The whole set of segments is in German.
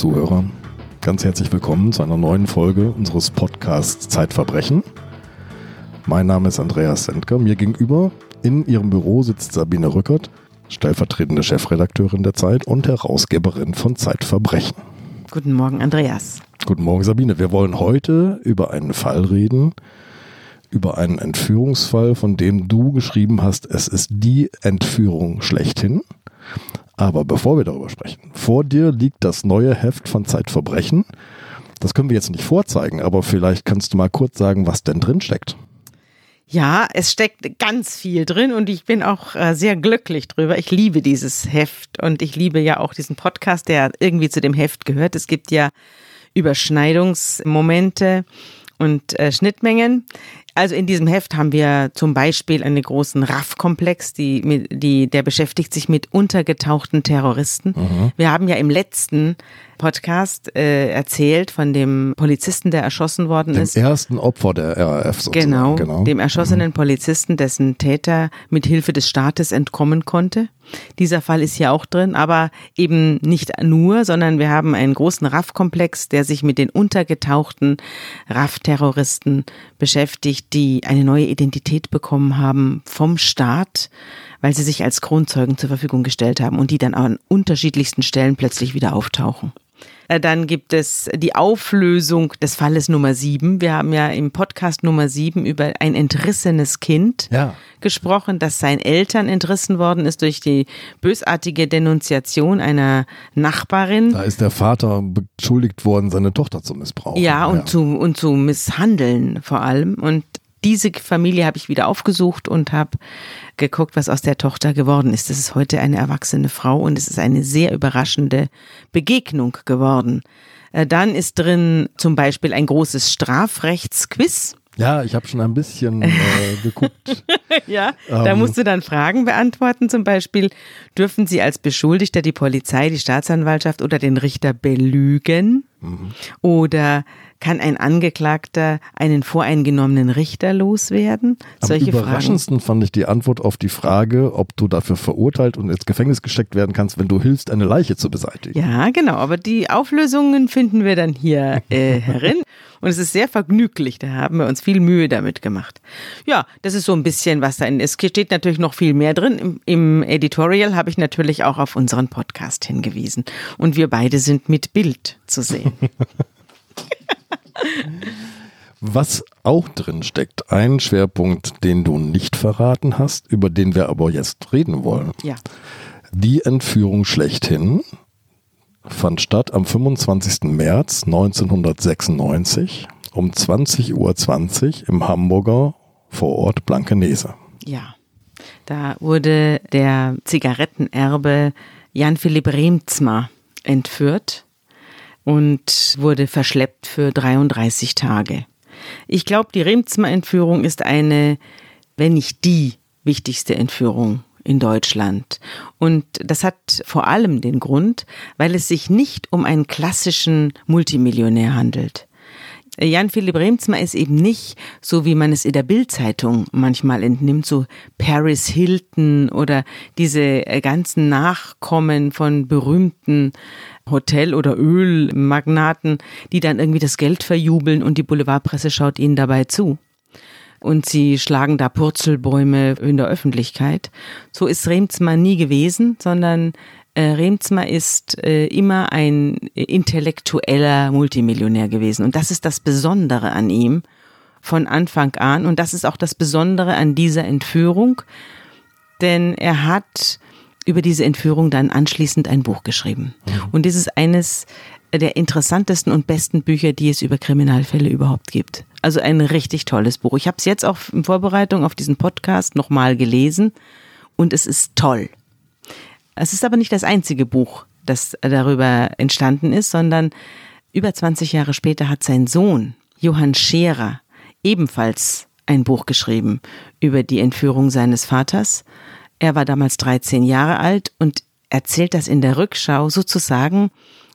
Zuhörer, ganz herzlich willkommen zu einer neuen Folge unseres Podcasts Zeitverbrechen. Mein Name ist Andreas Sendker. Mir gegenüber in ihrem Büro sitzt Sabine Rückert, stellvertretende Chefredakteurin der Zeit und Herausgeberin von Zeitverbrechen. Guten Morgen, Andreas. Guten Morgen, Sabine. Wir wollen heute über einen Fall reden, über einen Entführungsfall, von dem du geschrieben hast, es ist die Entführung schlechthin. Aber bevor wir darüber sprechen, vor dir liegt das neue Heft von Zeitverbrechen. Das können wir jetzt nicht vorzeigen, aber vielleicht kannst du mal kurz sagen, was denn drin steckt. Ja, es steckt ganz viel drin und ich bin auch äh, sehr glücklich drüber. Ich liebe dieses Heft und ich liebe ja auch diesen Podcast, der irgendwie zu dem Heft gehört. Es gibt ja Überschneidungsmomente und äh, Schnittmengen. Also in diesem Heft haben wir zum Beispiel einen großen RAF-Komplex, die, die, der beschäftigt sich mit untergetauchten Terroristen. Mhm. Wir haben ja im letzten Podcast äh, erzählt von dem Polizisten, der erschossen worden dem ist. Dem ersten Opfer der RAF sozusagen. Genau, genau. dem erschossenen mhm. Polizisten, dessen Täter mit Hilfe des Staates entkommen konnte. Dieser Fall ist hier auch drin, aber eben nicht nur, sondern wir haben einen großen RAF-Komplex, der sich mit den untergetauchten RAF-Terroristen beschäftigt, die eine neue Identität bekommen haben vom Staat, weil sie sich als Kronzeugen zur Verfügung gestellt haben und die dann an unterschiedlichsten Stellen plötzlich wieder auftauchen. Äh, dann gibt es die Auflösung des Falles Nummer sieben. Wir haben ja im Podcast Nummer sieben über ein entrissenes Kind ja. gesprochen, das seinen Eltern entrissen worden ist durch die bösartige Denunziation einer Nachbarin. Da ist der Vater beschuldigt worden, seine Tochter zu missbrauchen. Ja, und, ja. Zu, und zu misshandeln vor allem. Und diese Familie habe ich wieder aufgesucht und habe geguckt, was aus der Tochter geworden ist. Das ist heute eine erwachsene Frau und es ist eine sehr überraschende Begegnung geworden. Äh, dann ist drin zum Beispiel ein großes Strafrechtsquiz. Ja, ich habe schon ein bisschen äh, geguckt. ja, ähm. da musst du dann Fragen beantworten. Zum Beispiel, dürfen Sie als Beschuldigter die Polizei, die Staatsanwaltschaft oder den Richter belügen? Mhm. Oder kann ein Angeklagter einen voreingenommenen Richter loswerden? Solche Am überraschendsten Fragen. fand ich die Antwort auf die Frage, ob du dafür verurteilt und ins Gefängnis gesteckt werden kannst, wenn du hilfst, eine Leiche zu beseitigen. Ja, genau. Aber die Auflösungen finden wir dann hier äh, herin. Und es ist sehr vergnüglich. Da haben wir uns viel Mühe damit gemacht. Ja, das ist so ein bisschen was da in. Es steht natürlich noch viel mehr drin. Im, im Editorial habe ich natürlich auch auf unseren Podcast hingewiesen. Und wir beide sind mit Bild zu sehen. Was auch drin steckt, ein Schwerpunkt, den du nicht verraten hast, über den wir aber jetzt reden wollen. Ja. Die Entführung schlechthin fand statt am 25. März 1996 um 20.20 Uhr im Hamburger Vorort Blankenese. Ja, da wurde der Zigarettenerbe Jan Philipp Remzma entführt und wurde verschleppt für 33 Tage. Ich glaube, die Remzma-Entführung ist eine, wenn nicht die wichtigste Entführung in Deutschland. Und das hat vor allem den Grund, weil es sich nicht um einen klassischen Multimillionär handelt. Jan Philipp Remzma ist eben nicht, so wie man es in der Bildzeitung manchmal entnimmt, so Paris Hilton oder diese ganzen Nachkommen von berühmten Hotel- oder Ölmagnaten, die dann irgendwie das Geld verjubeln und die Boulevardpresse schaut ihnen dabei zu. Und sie schlagen da Purzelbäume in der Öffentlichkeit. So ist Remzma nie gewesen, sondern äh, Remzma ist äh, immer ein intellektueller Multimillionär gewesen. Und das ist das Besondere an ihm von Anfang an. Und das ist auch das Besondere an dieser Entführung. Denn er hat über diese Entführung dann anschließend ein Buch geschrieben. Mhm. Und das ist eines der interessantesten und besten Bücher, die es über Kriminalfälle überhaupt gibt. Also ein richtig tolles Buch. Ich habe es jetzt auch in Vorbereitung auf diesen Podcast nochmal gelesen und es ist toll. Es ist aber nicht das einzige Buch, das darüber entstanden ist, sondern über 20 Jahre später hat sein Sohn Johann Scherer ebenfalls ein Buch geschrieben über die Entführung seines Vaters er war damals 13 Jahre alt und erzählt das in der Rückschau sozusagen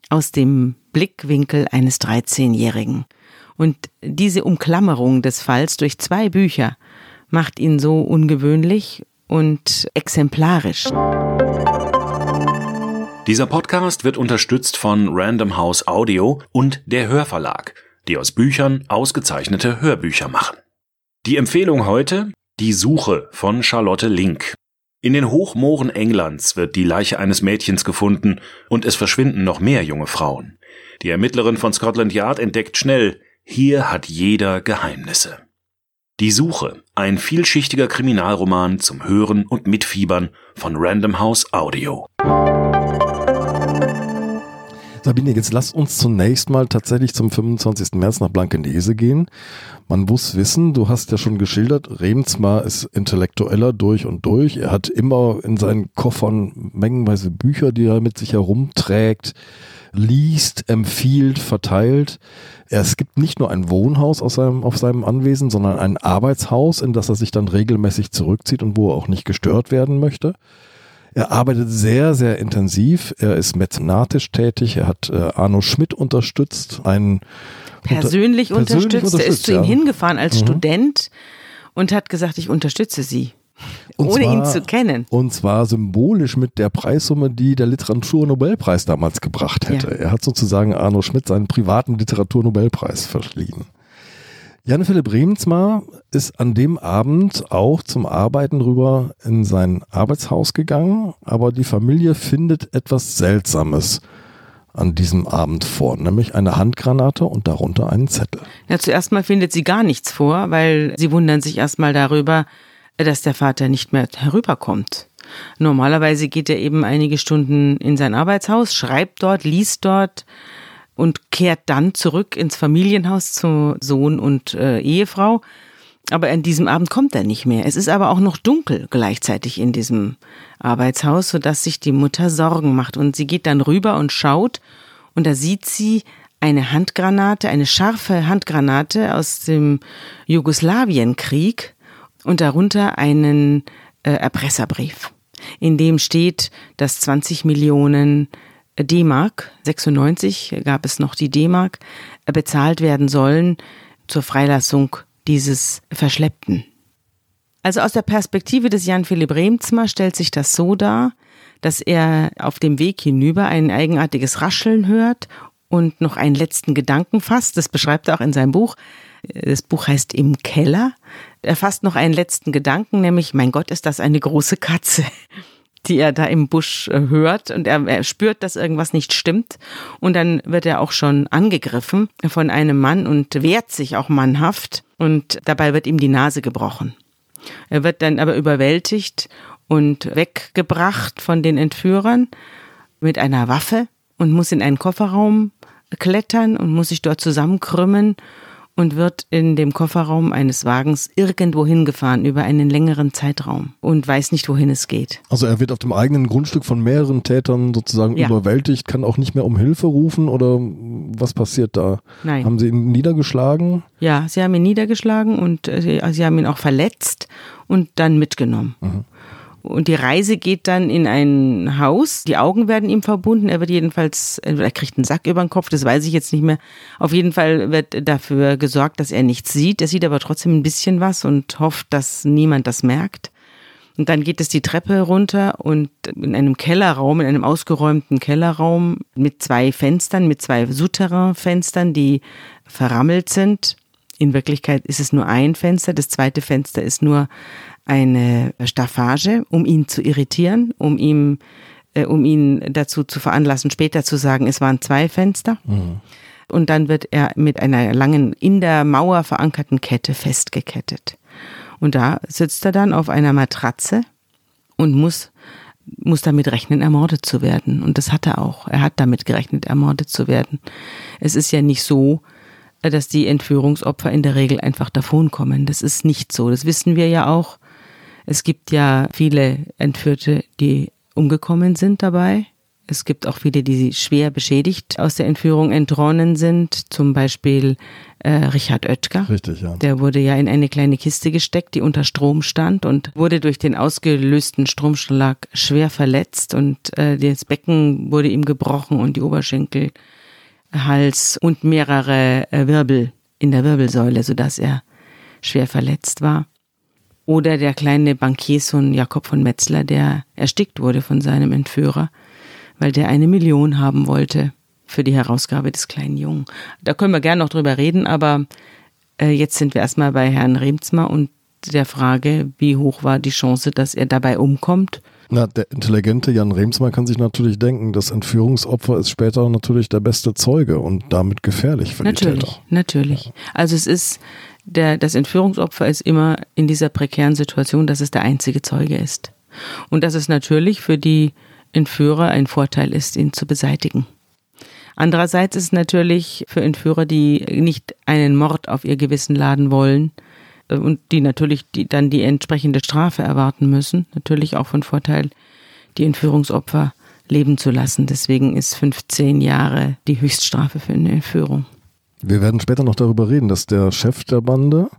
aus dem Blickwinkel eines 13-Jährigen. Und diese Umklammerung des Falls durch zwei Bücher macht ihn so ungewöhnlich und exemplarisch. Dieser Podcast wird unterstützt von Random House Audio und der Hörverlag, die aus Büchern ausgezeichnete Hörbücher machen. Die Empfehlung heute Die Suche von Charlotte Link. In den Hochmooren Englands wird die Leiche eines Mädchens gefunden und es verschwinden noch mehr junge Frauen. Die Ermittlerin von Scotland Yard entdeckt schnell, hier hat jeder Geheimnisse. Die Suche, ein vielschichtiger Kriminalroman zum Hören und Mitfiebern von Random House Audio. Sabine, jetzt lass uns zunächst mal tatsächlich zum 25. März nach Blankenese gehen. Man muss wissen, du hast ja schon geschildert, Remsmar ist intellektueller durch und durch. Er hat immer in seinen Koffern mengenweise Bücher, die er mit sich herumträgt, liest, empfiehlt, verteilt. Es gibt nicht nur ein Wohnhaus aus seinem, auf seinem Anwesen, sondern ein Arbeitshaus, in das er sich dann regelmäßig zurückzieht und wo er auch nicht gestört werden möchte. Er arbeitet sehr, sehr intensiv. Er ist mäzenatisch tätig. Er hat äh, Arno Schmidt unterstützt, einen persönlich, unter, unterstützt. persönlich unterstützt. Er ist zu ja. ihm hingefahren als Mhm. Student und hat gesagt, ich unterstütze Sie. Und ohne ihn zwar- zu kennen. Und zwar symbolisch mit der Preissumme, die der Literaturnobelpreis damals gebracht hätte. Ja. Er hat sozusagen Arno Schmidt seinen privaten Literaturnobelpreis verliehen. Jan Philipp Remsmar ist an dem Abend auch zum Arbeiten rüber in sein Arbeitshaus gegangen, aber die Familie findet etwas Seltsames an diesem Abend vor, nämlich eine Handgranate und darunter einen Zettel. Ja, zuerst mal findet sie gar nichts vor, weil sie wundern sich erstmal darüber, dass der Vater nicht mehr herüberkommt. Normalerweise geht er eben einige Stunden in sein Arbeitshaus, schreibt dort, liest dort und kehrt dann zurück ins Familienhaus zu Sohn und äh, Ehefrau. Aber an diesem Abend kommt er nicht mehr. Es ist aber auch noch dunkel gleichzeitig in diesem Arbeitshaus, sodass sich die Mutter Sorgen macht. Und sie geht dann rüber und schaut und da sieht sie eine Handgranate, eine scharfe Handgranate aus dem Jugoslawienkrieg und darunter einen äh, Erpresserbrief, in dem steht, dass 20 Millionen D-Mark, 96 gab es noch die D-Mark, äh, bezahlt werden sollen zur Freilassung dieses Verschleppten. Also aus der Perspektive des Jan Philipp Remzmer stellt sich das so dar, dass er auf dem Weg hinüber ein eigenartiges Rascheln hört und noch einen letzten Gedanken fasst. Das beschreibt er auch in seinem Buch. Das Buch heißt Im Keller. Er fasst noch einen letzten Gedanken, nämlich, mein Gott, ist das eine große Katze, die er da im Busch äh, hört. Und er, er spürt, dass irgendwas nicht stimmt. Und dann wird er auch schon angegriffen von einem Mann und wehrt sich auch mannhaft. Und dabei wird ihm die Nase gebrochen. Er wird dann aber überwältigt und weggebracht von den Entführern mit einer Waffe und muss in einen Kofferraum klettern und muss sich dort zusammenkrümmen und wird in dem Kofferraum eines Wagens irgendwo hingefahren über einen längeren Zeitraum und weiß nicht, wohin es geht. Also er wird auf dem eigenen Grundstück von mehreren Tätern sozusagen Ja. überwältigt, kann auch nicht mehr um Hilfe rufen oder was passiert da? Nein. Haben sie ihn niedergeschlagen? Ja, sie haben ihn niedergeschlagen und äh, sie, sie haben ihn auch verletzt und dann mitgenommen. Und die Reise geht dann in ein Haus. Die Augen werden ihm verbunden. Er wird jedenfalls, er kriegt einen Sack über den Kopf, das weiß ich jetzt nicht mehr. Auf jeden Fall wird dafür gesorgt, dass er nichts sieht. Er sieht aber trotzdem ein bisschen was und hofft, dass niemand das merkt. Und dann geht es die Treppe runter und in einem Kellerraum, in einem ausgeräumten Kellerraum mit zwei Fenstern, mit zwei Souterrain-Fenstern, die verrammelt sind. In Wirklichkeit ist es nur ein Fenster. Das zweite Fenster ist nur eine Staffage, um ihn zu irritieren, um ihm, äh, um ihn dazu zu veranlassen, später zu sagen, es waren zwei Fenster. Und dann wird er mit einer langen, in der Mauer verankerten Kette festgekettet. Und da sitzt er dann auf einer Matratze und muss, muss damit rechnen, ermordet zu werden. Und das hat er auch. Er hat damit gerechnet, ermordet zu werden. Es ist ja nicht so, äh, dass die Entführungsopfer in der Regel einfach davonkommen. Das ist nicht so. Das wissen wir ja auch. Es gibt ja viele Entführte, die umgekommen sind dabei. Es gibt auch viele, die schwer beschädigt aus der Entführung entronnen sind. Zum Beispiel äh, Richard Oetker. Richtig, ja. Der wurde ja in eine kleine Kiste gesteckt, die unter Strom stand und wurde durch den ausgelösten Stromschlag schwer verletzt und äh, das Becken wurde ihm gebrochen und die Oberschenkel, Hals und mehrere äh, Wirbel in der Wirbelsäule, sodass er schwer verletzt war. Oder der kleine Bankiersohn Jakob von Metzler, der erstickt wurde von seinem Entführer, weil der eine Million haben wollte für die Herausgabe des kleinen Jungen. Da können wir gerne noch drüber reden, aber äh, jetzt sind wir erstmal bei Herrn Remsmar und der Frage, wie hoch war die Chance, dass er dabei umkommt. Na, der intelligente Jan Remsmar kann sich natürlich denken, das Entführungsopfer ist später natürlich der beste Zeuge und damit gefährlich für natürlich, die Täter. Natürlich, ja. Also es ist, der, das Entführungsopfer ist immer in dieser prekären Situation, dass es der einzige Zeuge ist. Und dass es natürlich für die Entführer ein Vorteil ist, ihn zu beseitigen. Andererseits ist es natürlich für Entführer, die nicht einen Mord auf ihr Gewissen laden wollen, äh, und die natürlich die, dann die entsprechende Strafe erwarten müssen, natürlich auch von Vorteil, die Entführungsopfer leben zu lassen. Deswegen ist 15 Jahre die Höchststrafe für eine Entführung. Wir werden später noch darüber reden, dass der Chef der Bande,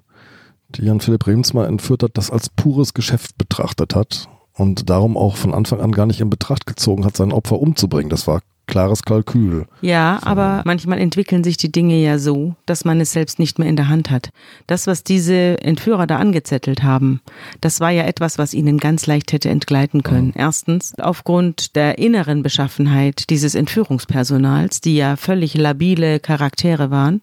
die Jan Philipp Remsmar entführt hat, das als pures Geschäft betrachtet hat und darum auch von Anfang an gar nicht in Betracht gezogen hat, sein Opfer umzubringen. Das war klares Kalkül. Ja, aber manchmal entwickeln sich die Dinge ja so, dass man es selbst nicht mehr in der Hand hat. Das, was diese Entführer da angezettelt haben, das war ja etwas, was ihnen ganz leicht hätte entgleiten können. Erstens, aufgrund der inneren Beschaffenheit dieses Entführungspersonals, die ja völlig labile Charaktere waren.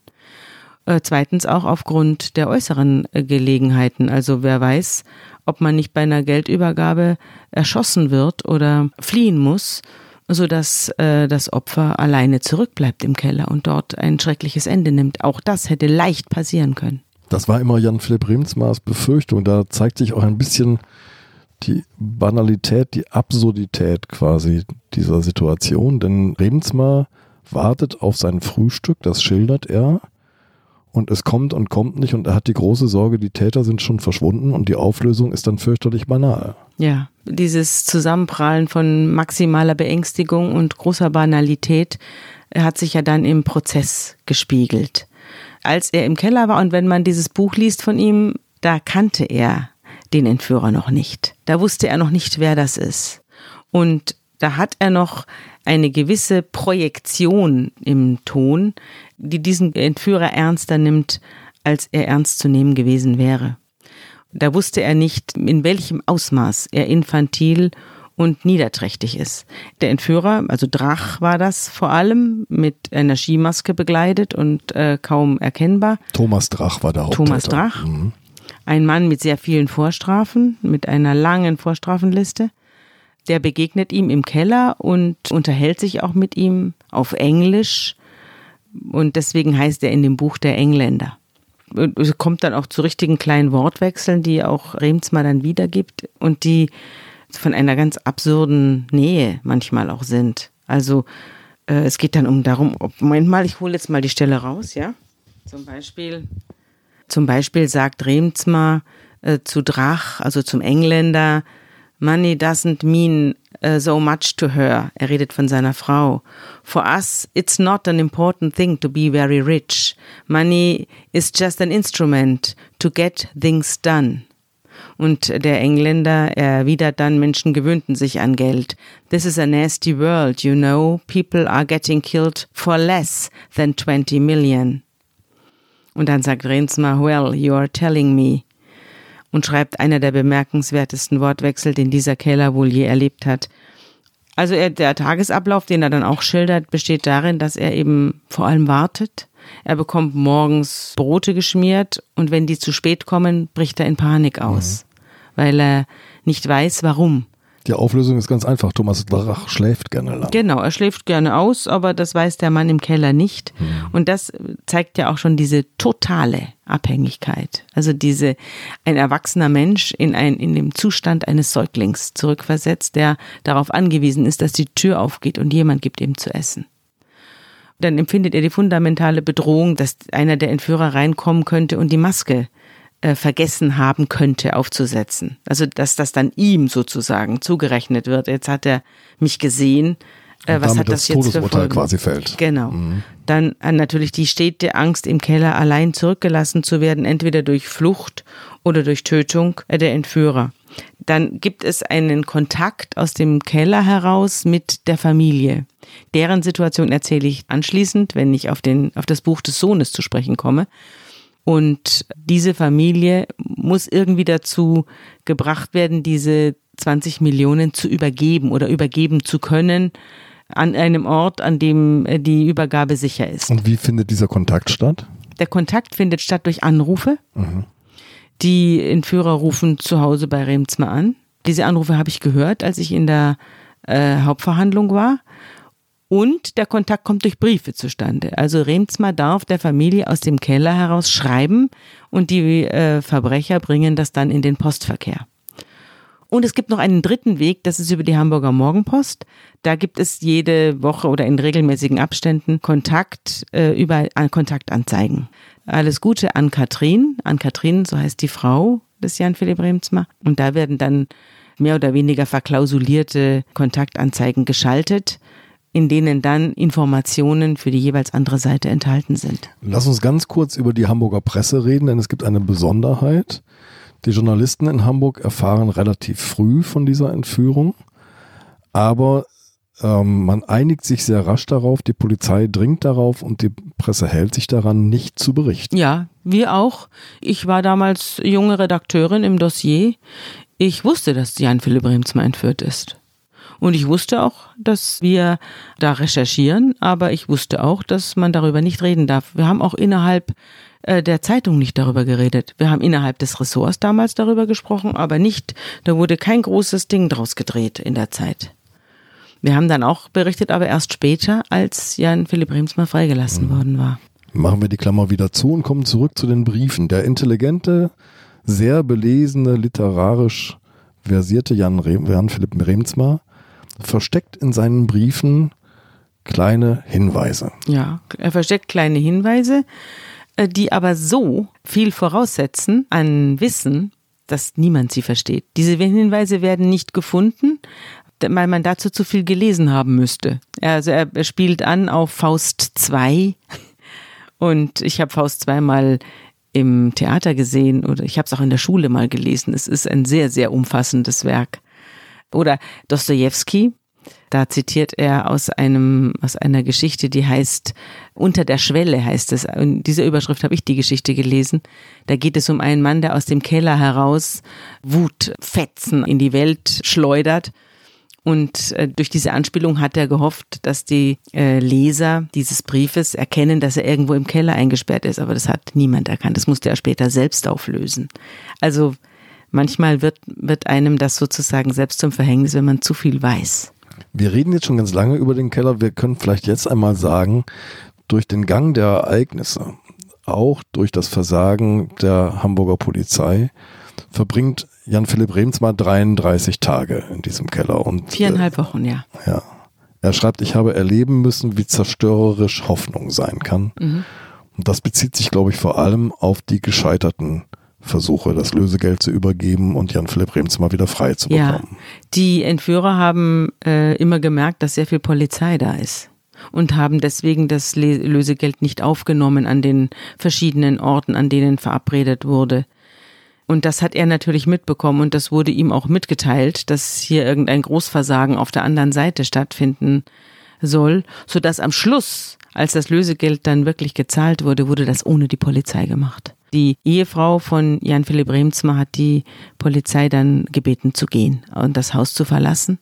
Äh, zweitens auch aufgrund der äußeren äh, Gelegenheiten. Also wer weiß, ob man nicht bei einer Geldübergabe erschossen wird oder fliehen muss so dass äh, das Opfer alleine zurückbleibt im Keller und dort ein schreckliches Ende nimmt. Auch das hätte leicht passieren können. Das war immer Jan Philipp Remsmars Befürchtung. Da zeigt sich auch ein bisschen die Banalität, die Absurdität quasi dieser Situation. Denn Remsmar wartet auf sein Frühstück, das schildert er. Und es kommt und kommt nicht und er hat die große Sorge, die Täter sind schon verschwunden und die Auflösung ist dann fürchterlich banal. Ja, dieses Zusammenprallen von maximaler Beängstigung und großer Banalität hat sich ja dann im Prozess gespiegelt. Als er im Keller war und wenn man dieses Buch liest von ihm, da kannte er den Entführer noch nicht. Da wusste er noch nicht, wer das ist. Und da hat er noch eine gewisse Projektion im Ton, die diesen Entführer ernster nimmt, als er ernst zu nehmen gewesen wäre. Da wusste er nicht, in welchem Ausmaß er infantil und niederträchtig ist. Der Entführer, also Drach war das vor allem, mit einer Skimaske begleitet und äh, kaum erkennbar. Thomas Drach war der Haupttäter. Thomas Drach. Mhm. Ein Mann mit sehr vielen Vorstrafen, mit einer langen Vorstrafenliste. Der begegnet ihm im Keller und unterhält sich auch mit ihm auf Englisch. Und deswegen heißt er in dem Buch der Engländer es kommt dann auch zu richtigen kleinen Wortwechseln, die auch Remsmar dann wiedergibt und die von einer ganz absurden Nähe manchmal auch sind. Also äh, es geht dann um darum, ob, Moment mal, ich hole jetzt mal die Stelle raus, ja. Zum Beispiel, zum Beispiel sagt Remsmar äh, zu Drach, also zum Engländer, Money doesn't mean uh, so much to her. Er redet von seiner Frau. For us, it's not an important thing to be very rich. Money is just an instrument to get things done. Und der Engländer erwidert dann, Menschen gewöhnten sich an Geld. This is a nasty world, you know. People are getting killed for less than 20 million. Und dann sagt Rensma, well, you are telling me und schreibt einer der bemerkenswertesten Wortwechsel, den dieser Keller wohl je erlebt hat. Also er, der Tagesablauf, den er dann auch schildert, besteht darin, dass er eben vor allem wartet. Er bekommt morgens Brote geschmiert und wenn die zu spät kommen, bricht er in Panik aus, mhm. weil er nicht weiß, warum. Die Auflösung ist ganz einfach. Thomas Drach schläft gerne lang. Genau, er schläft gerne aus, aber das weiß der Mann im Keller nicht. Mhm. Und das zeigt ja auch schon diese totale Abhängigkeit. Also diese, ein erwachsener Mensch in ein, in dem Zustand eines Säuglings zurückversetzt, der darauf angewiesen ist, dass die Tür aufgeht und jemand gibt ihm zu essen. Dann empfindet er die fundamentale Bedrohung, dass einer der Entführer reinkommen könnte und die Maske äh, vergessen haben könnte aufzusetzen. Also dass das dann ihm sozusagen zugerechnet wird. Jetzt hat er mich gesehen. Äh, was hat das, das jetzt Todesurteil quasi fällt. Genau. Mhm. Dann äh, natürlich die stete Angst im Keller allein zurückgelassen zu werden, entweder durch Flucht oder durch Tötung äh, der Entführer. Dann gibt es einen Kontakt aus dem Keller heraus mit der Familie. Deren Situation erzähle ich anschließend, wenn ich auf, den, auf das Buch des Sohnes zu sprechen komme. Und diese Familie muss irgendwie dazu gebracht werden, diese 20 Millionen zu übergeben oder übergeben zu können an einem Ort, an dem äh, die Übergabe sicher ist. Und wie findet dieser Kontakt statt? Der Kontakt findet statt durch Anrufe. Mhm. Die Entführer rufen zu Hause bei Remsma an. Diese Anrufe habe ich gehört, als ich in der äh, Hauptverhandlung war. Und der Kontakt kommt durch Briefe zustande. Also Remsma darf der Familie aus dem Keller heraus schreiben und die äh, Verbrecher bringen das dann in den Postverkehr. Und es gibt noch einen dritten Weg, das ist über die Hamburger Morgenpost. Da gibt es jede Woche oder in regelmäßigen Abständen Kontakt äh, über an Kontaktanzeigen. Alles Gute an Katrin. An Katrin, so heißt die Frau des Jan Philipp Remsma. Und da werden dann mehr oder weniger verklausulierte Kontaktanzeigen geschaltet in denen dann Informationen für die jeweils andere Seite enthalten sind. Lass uns ganz kurz über die Hamburger Presse reden, denn es gibt eine Besonderheit. Die Journalisten in Hamburg erfahren relativ früh von dieser Entführung, aber ähm, man einigt sich sehr rasch darauf, die Polizei dringt darauf und die Presse hält sich daran, nicht zu berichten. Ja, wir auch. Ich war damals junge Redakteurin im Dossier. Ich wusste, dass Jan Philipp Remsma entführt ist. Und ich wusste auch, dass wir da recherchieren, aber ich wusste auch, dass man darüber nicht reden darf. Wir haben auch innerhalb äh, der Zeitung nicht darüber geredet. Wir haben innerhalb des Ressorts damals darüber gesprochen, aber nicht, da wurde kein großes Ding draus gedreht in der Zeit. Wir haben dann auch berichtet, aber erst später, als Jan Philipp Remsmar freigelassen mhm. worden war. Machen wir die Klammer wieder zu und kommen zurück zu den Briefen. Der intelligente, sehr belesene, literarisch versierte Jan, Rem, Jan Philipp Remsmar versteckt in seinen Briefen kleine Hinweise. Ja, er versteckt kleine Hinweise, äh, die aber so viel voraussetzen an Wissen, dass niemand sie versteht. Diese Hinweise werden nicht gefunden, weil man dazu zu viel gelesen haben müsste. Also er spielt an auf Faust 2 und ich habe Faust 2 mal im Theater gesehen oder ich habe es auch in der Schule mal gelesen. Es ist ein sehr, sehr umfassendes Werk. Oder Dostoevsky, da zitiert er aus einem, aus einer Geschichte, die heißt Unter der Schwelle heißt es. In dieser Überschrift habe ich die Geschichte gelesen. Da geht es um einen Mann, der aus dem Keller heraus Wutfetzen in die Welt schleudert. Und äh, durch diese Anspielung hat er gehofft, dass die äh, Leser dieses Briefes erkennen, dass er irgendwo im Keller eingesperrt ist. Aber das hat niemand erkannt. Das musste er später selbst auflösen. Also manchmal wird, wird einem das sozusagen selbst zum Verhängnis, wenn man zu viel weiß. Wir reden jetzt schon ganz lange über den Keller. Wir können vielleicht jetzt einmal sagen, durch den Gang der Ereignisse, auch durch das Versagen der Hamburger Polizei, verbringt Jan Philipp Remsmar 33 Tage in diesem Keller. Und, Viereinhalb Wochen, ja. Ja. Er schreibt, ich habe erleben müssen, wie zerstörerisch Hoffnung sein kann. Mhm. Und das bezieht sich, glaube ich, vor allem auf die gescheiterten Versuche, das Lösegeld zu übergeben und Jan Philipp Rems mal wieder frei zu bekommen. Ja, die Entführer haben äh, immer gemerkt, dass sehr viel Polizei da ist und haben deswegen das Lösegeld nicht aufgenommen an den verschiedenen Orten, an denen verabredet wurde. Und das hat er natürlich mitbekommen und das wurde ihm auch mitgeteilt, dass hier irgendein Großversagen auf der anderen Seite stattfinden soll, so dass am Schluss, als das Lösegeld dann wirklich gezahlt wurde, wurde das ohne die Polizei gemacht. Die Ehefrau von Jan Philipp Remzma hat die Polizei dann gebeten zu gehen und das Haus zu verlassen.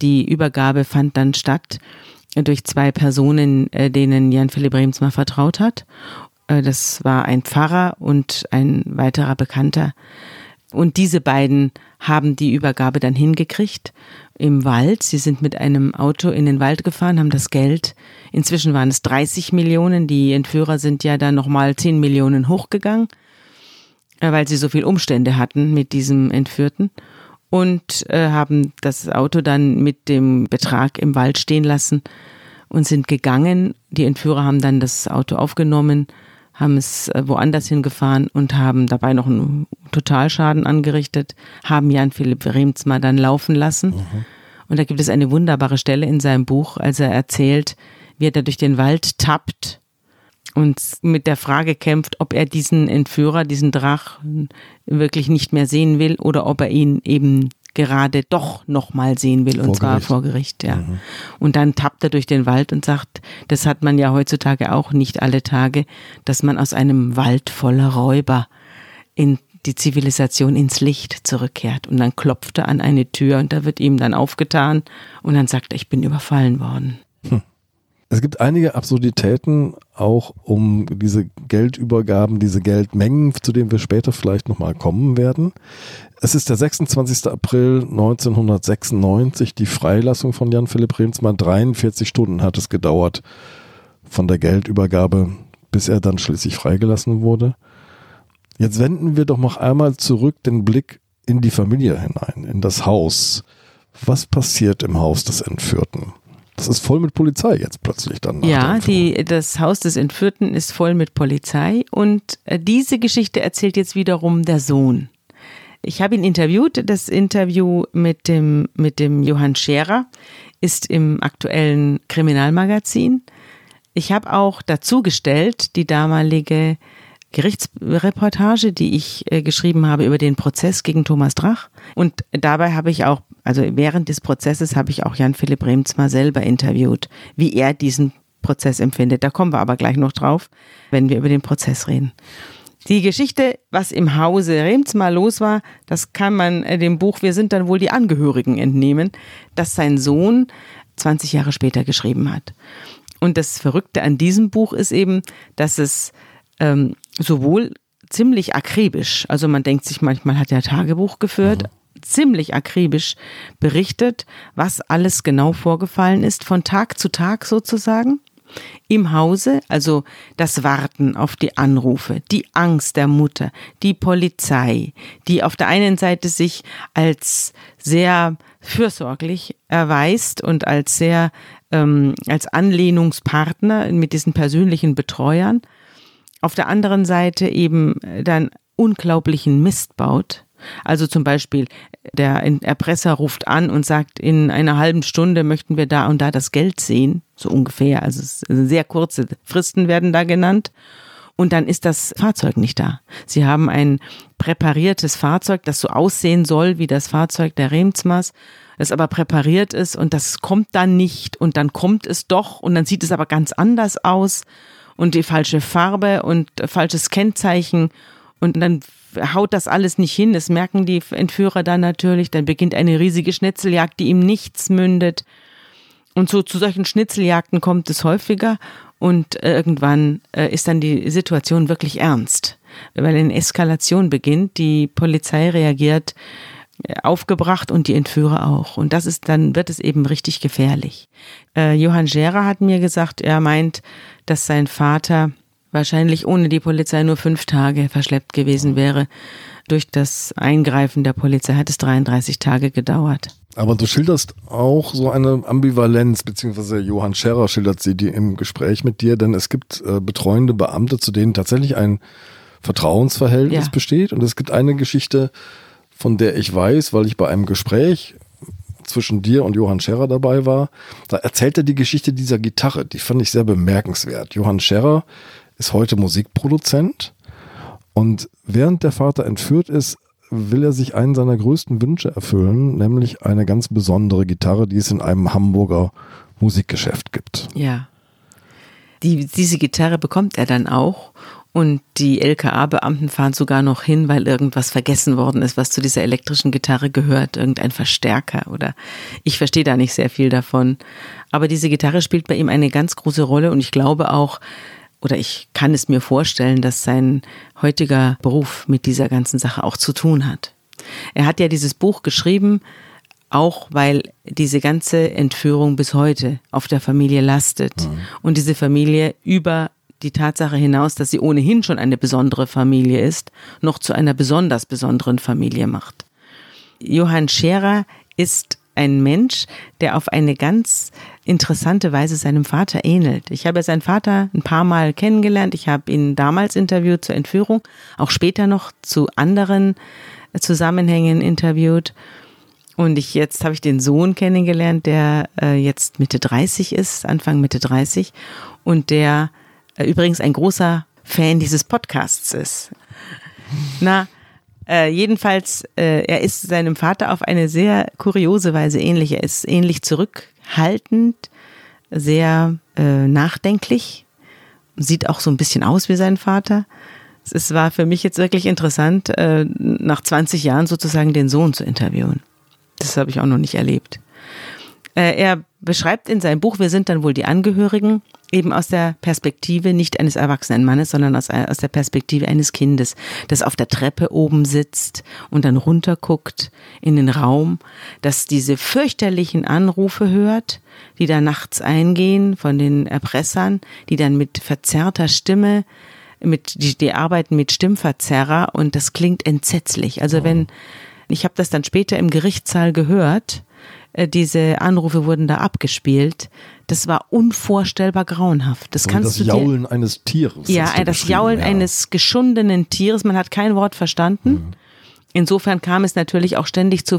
Die Übergabe fand dann statt durch zwei Personen, äh, denen Jan Philipp Remzma vertraut hat. Äh, das war ein Pfarrer und ein weiterer Bekannter. Und diese beiden haben die Übergabe dann hingekriegt im Wald. Sie sind mit einem Auto in den Wald gefahren, haben das Geld. Inzwischen waren es 30 Millionen. Die Entführer sind ja dann nochmal 10 Millionen hochgegangen, äh, weil sie so viel Umstände hatten mit diesem Entführten. Und äh, haben das Auto dann mit dem Betrag im Wald stehen lassen und sind gegangen. Die Entführer haben dann das Auto aufgenommen, haben es äh, woanders hingefahren und haben dabei noch einen Totalschaden angerichtet, haben Jan Philipp Remzma dann laufen lassen. Mhm. Und da gibt es eine wunderbare Stelle in seinem Buch, als er erzählt, wie er da durch den Wald tappt und mit der Frage kämpft, ob er diesen Entführer, diesen Drach wirklich nicht mehr sehen will oder ob er ihn eben gerade doch nochmal sehen will, und vor zwar Gericht. vor Gericht, ja. Mhm. Und dann tappt er durch den Wald und sagt, das hat man ja heutzutage auch nicht alle Tage, dass man aus einem Wald voller Räuber in die Zivilisation ins Licht zurückkehrt. Und dann klopft er an eine Tür und da wird ihm dann aufgetan und dann sagt er, ich bin überfallen worden. Es gibt einige Absurditäten auch um diese Geldübergaben, diese Geldmengen, zu denen wir später vielleicht nochmal kommen werden. Es ist der 26. April 1996, die Freilassung von Jan-Philipp Remsmann. 43 Stunden hat es gedauert von der Geldübergabe, bis er dann schließlich freigelassen wurde. Jetzt wenden wir doch noch einmal zurück den Blick in die Familie hinein, in das Haus. Was passiert im Haus des Entführten? Das ist voll mit Polizei jetzt plötzlich dann. Ja, die, das Haus des Entführten ist voll mit Polizei und äh, diese Geschichte erzählt jetzt wiederum der Sohn. Ich habe ihn interviewt. Das Interview mit dem, mit dem Johann Scherer ist im aktuellen Kriminalmagazin. Ich habe auch dazu gestellt die damalige Gerichtsreportage, die ich äh, geschrieben habe über den Prozess gegen Thomas Drach. Und dabei habe ich auch, also während des Prozesses habe ich auch Jan-Philipp Remsmar selber interviewt, wie er diesen Prozess empfindet. Da kommen wir aber gleich noch drauf, wenn wir über den Prozess reden. Die Geschichte, was im Hause Remsmar los war, das kann man äh, dem Buch Wir sind dann wohl die Angehörigen entnehmen, das sein Sohn 20 Jahre später geschrieben hat. Und das Verrückte an diesem Buch ist eben, dass es ähm, sowohl ziemlich akribisch, also man denkt sich manchmal, hat er Tagebuch geführt, mhm. ziemlich akribisch berichtet, was alles genau vorgefallen ist, von Tag zu Tag sozusagen. Im Hause, also das Warten auf die Anrufe, die Angst der Mutter, die Polizei, die auf der einen Seite sich als sehr fürsorglich erweist und als sehr ähm, als Anlehnungspartner mit diesen persönlichen Betreuern auf der anderen Seite eben äh, dann unglaublichen Mist baut. Also zum Beispiel der Erpresser ruft an und sagt, in einer halben Stunde möchten wir da und da das Geld sehen, so ungefähr. Also sehr kurze Fristen werden da genannt. Und dann ist das Fahrzeug nicht da. Sie haben ein präpariertes Fahrzeug, das so aussehen soll wie das Fahrzeug der Remsmas, das aber präpariert ist und das kommt dann nicht und dann kommt es doch und dann sieht es aber ganz anders aus und die falsche Farbe und falsches Kennzeichen und dann haut das alles nicht hin. Das merken die Entführer dann natürlich. Dann beginnt eine riesige Schnitzeljagd, die ihm nichts mündet. Und so zu solchen Schnitzeljagden kommt es häufiger und irgendwann äh, ist dann die Situation wirklich ernst, weil eine Eskalation beginnt. Die Polizei reagiert äh, aufgebracht und die Entführer auch. Und das ist dann, wird es eben richtig gefährlich. Äh, Johann Scherer hat mir gesagt, er meint, dass sein Vater wahrscheinlich ohne die Polizei nur fünf Tage verschleppt gewesen wäre. Durch das Eingreifen der Polizei hat es 33 Tage gedauert. Aber du schilderst auch so eine Ambivalenz, beziehungsweise Johann Scherer schildert sie die im Gespräch mit dir, denn es gibt äh, betreuende Beamte, zu denen tatsächlich ein Vertrauensverhältnis ja. besteht. Und es gibt eine Geschichte, von der ich weiß, weil ich bei einem Gespräch zwischen dir und Johann Scherrer dabei war, da erzählt er die Geschichte dieser Gitarre. Die fand ich sehr bemerkenswert. Johann Scherrer ist heute Musikproduzent und während der Vater entführt ist, will er sich einen seiner größten Wünsche erfüllen, nämlich eine ganz besondere Gitarre, die es in einem Hamburger Musikgeschäft gibt. Ja. Die, diese Gitarre bekommt er dann auch und die LKA-Beamten fahren sogar noch hin, weil irgendwas vergessen worden ist, was zu dieser elektrischen Gitarre gehört, irgendein Verstärker oder ich verstehe da nicht sehr viel davon. Aber diese Gitarre spielt bei ihm eine ganz große Rolle und ich glaube auch, oder ich kann es mir vorstellen, dass sein heutiger Beruf mit dieser ganzen Sache auch zu tun hat. Er hat ja dieses Buch geschrieben, auch weil diese ganze Entführung bis heute auf der Familie lastet mhm. und diese Familie über die Tatsache hinaus, dass sie ohnehin schon eine besondere Familie ist, noch zu einer besonders besonderen Familie macht. Johann Scherer ist ein Mensch, der auf eine ganz interessante Weise seinem Vater ähnelt. Ich habe seinen Vater ein paar Mal kennengelernt. Ich habe ihn damals interviewt zur Entführung, auch später noch zu anderen Zusammenhängen interviewt. Und ich, jetzt habe ich den Sohn kennengelernt, der äh, jetzt Mitte 30 ist, Anfang Mitte 30 und der übrigens ein großer Fan dieses Podcasts ist. Na, äh, jedenfalls, äh, er ist seinem Vater auf eine sehr kuriose Weise ähnlich. Er ist ähnlich zurückhaltend, sehr äh, nachdenklich, sieht auch so ein bisschen aus wie sein Vater. Es war für mich jetzt wirklich interessant, äh, nach 20 Jahren sozusagen den Sohn zu interviewen. Das habe ich auch noch nicht erlebt. Äh, er beschreibt in seinem Buch, wir sind dann wohl die Angehörigen, eben aus der Perspektive nicht eines erwachsenen Mannes, sondern aus, aus der Perspektive eines Kindes, das auf der Treppe oben sitzt und dann runterguckt in den Raum, das diese fürchterlichen Anrufe hört, die da nachts eingehen von den Erpressern, die dann mit verzerrter Stimme mit die, die arbeiten mit Stimmverzerrer und das klingt entsetzlich. Also wenn ich habe das dann später im Gerichtssaal gehört, diese Anrufe wurden da abgespielt. Das war unvorstellbar grauenhaft. Das kannst das du dir, Jaulen eines Tieres. ja, das Jaulen ja. eines geschundenen Tieres. Man hat kein Wort verstanden. Insofern kam es natürlich auch ständig zu,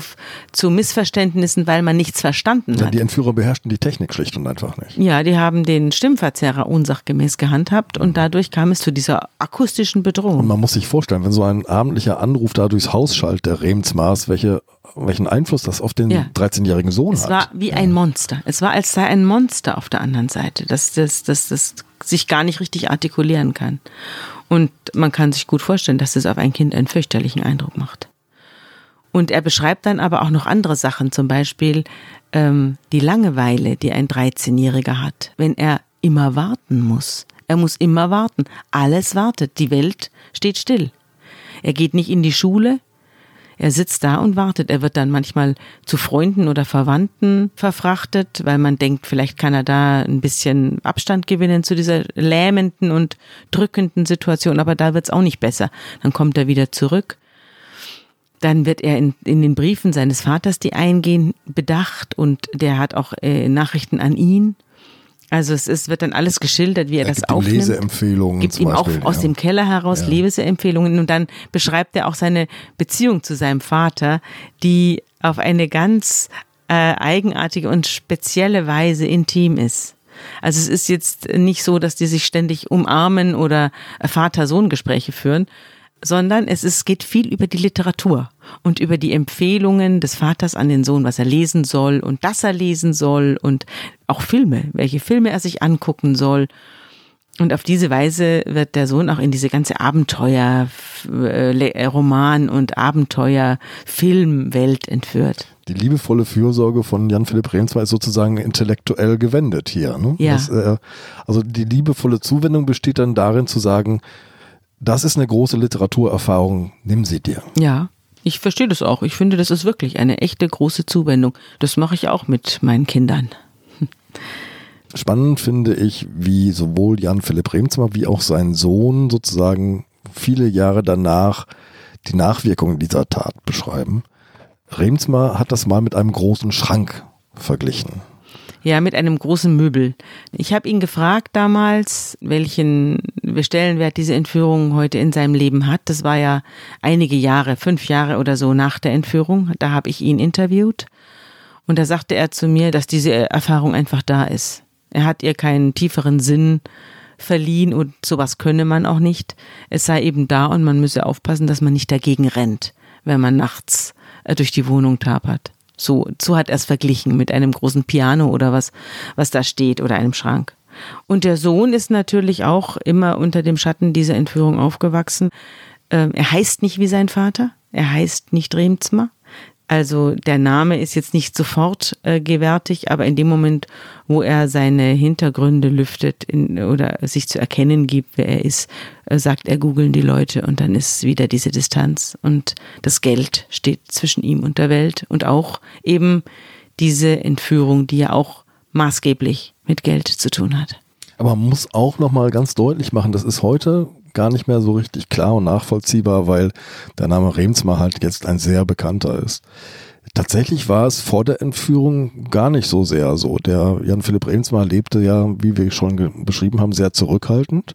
zu Missverständnissen, weil man nichts verstanden Ja, hat. die Entführer beherrschten die Technik schlicht und einfach nicht. Ja, die haben den Stimmverzerrer unsachgemäß gehandhabt und dadurch kam es zu dieser akustischen Und Bedrohung. man muss sich vorstellen, wenn so ein abendlicher Anruf da durchs Haus schallt, der Remsmaß, welche, welchen Einfluss das auf den Ja. 13-jährigen Sohn Es hat. war wie ein Monster. Es war, als sei ein Monster auf der anderen Seite, das, das, das, das sich gar nicht richtig artikulieren kann. Und man kann sich gut vorstellen, dass es auf ein Kind einen fürchterlichen Eindruck macht. Und er beschreibt dann aber auch noch andere Sachen, zum Beispiel ähm, die Langeweile, die ein 13-Jähriger hat, wenn er immer warten muss. Er muss immer warten. Alles wartet. Die Welt steht still. Er geht nicht in die Schule. Er sitzt da und wartet. Er wird dann manchmal zu Freunden oder Verwandten verfrachtet, weil man denkt, vielleicht kann er da ein bisschen Abstand gewinnen zu dieser lähmenden und drückenden Situation. Aber da wird's auch nicht besser. Dann kommt er wieder zurück. Dann wird er in, in den Briefen seines Vaters, die eingehen, bedacht und der hat auch äh, Nachrichten an ihn. Also es ist, wird dann alles geschildert, wie er, Er das gibt aufnimmt. Leseempfehlungen Gibt ihm auch Beispiel, aus ja. dem Keller heraus Ja. Leseempfehlungen und dann beschreibt er auch seine Beziehung zu seinem Vater, die auf eine ganz äh, eigenartige und spezielle Weise intim ist. Also es ist jetzt nicht so, dass die sich ständig umarmen oder Vater-Sohn-Gespräche führen, sondern es ist, geht viel über die Literatur und über die Empfehlungen des Vaters an den Sohn, was er lesen soll und dass er lesen soll und auch Filme, welche Filme er sich angucken soll. Und auf diese Weise wird der Sohn auch in diese ganze Abenteuer, äh, Le- Roman- und Abenteuer-Filmwelt entführt. Die liebevolle Fürsorge von Jan-Philipp Remsmar ist sozusagen intellektuell gewendet hier. Ne? Ja. Das, äh, also die liebevolle Zuwendung besteht dann darin zu sagen, das ist eine große Literaturerfahrung, nimm sie dir. Ja, ich verstehe das auch. Ich finde, das ist wirklich eine echte große Zuwendung. Das mache ich auch mit meinen Kindern. Spannend finde ich, wie sowohl Jan-Philipp Remsmar wie auch sein Sohn sozusagen viele Jahre danach die Nachwirkungen dieser Tat beschreiben. Remsmar hat das mal mit einem großen Schrank verglichen. Ja, mit einem großen Möbel. Ich habe ihn gefragt damals, welchen Stellenwert diese Entführung heute in seinem Leben hat. Das war ja einige Jahre, fünf Jahre oder so nach der Entführung. Da habe ich ihn interviewt. Und da sagte er zu mir, dass diese Erfahrung einfach da ist. Er hat ihr keinen tieferen Sinn verliehen und sowas könne man auch nicht. Es sei eben da und man müsse aufpassen, dass man nicht dagegen rennt, wenn man nachts äh, durch die Wohnung tapert. So, so hat er es verglichen mit einem großen Piano oder was, was da steht oder einem Schrank. Und der Sohn ist natürlich auch immer unter dem Schatten dieser Entführung aufgewachsen. Ähm, er heißt nicht wie sein Vater. Er heißt nicht Remzma. Also der Name ist jetzt nicht sofort äh, gewärtig, aber in dem Moment, wo er seine Hintergründe lüftet in, oder sich zu erkennen gibt, wer er ist, äh, sagt er, googeln die Leute und dann ist wieder diese Distanz und das Geld steht zwischen ihm und der Welt und auch eben diese Entführung, die ja auch maßgeblich mit Geld zu tun hat. Aber man muss auch nochmal ganz deutlich machen, das ist heute gar nicht mehr so richtig klar und nachvollziehbar, weil der Name Remsmar halt jetzt ein sehr bekannter ist. Tatsächlich war es vor der Entführung gar nicht so sehr so. Der Jan-Philipp Remsmar lebte ja, wie wir schon beschrieben haben, sehr zurückhaltend.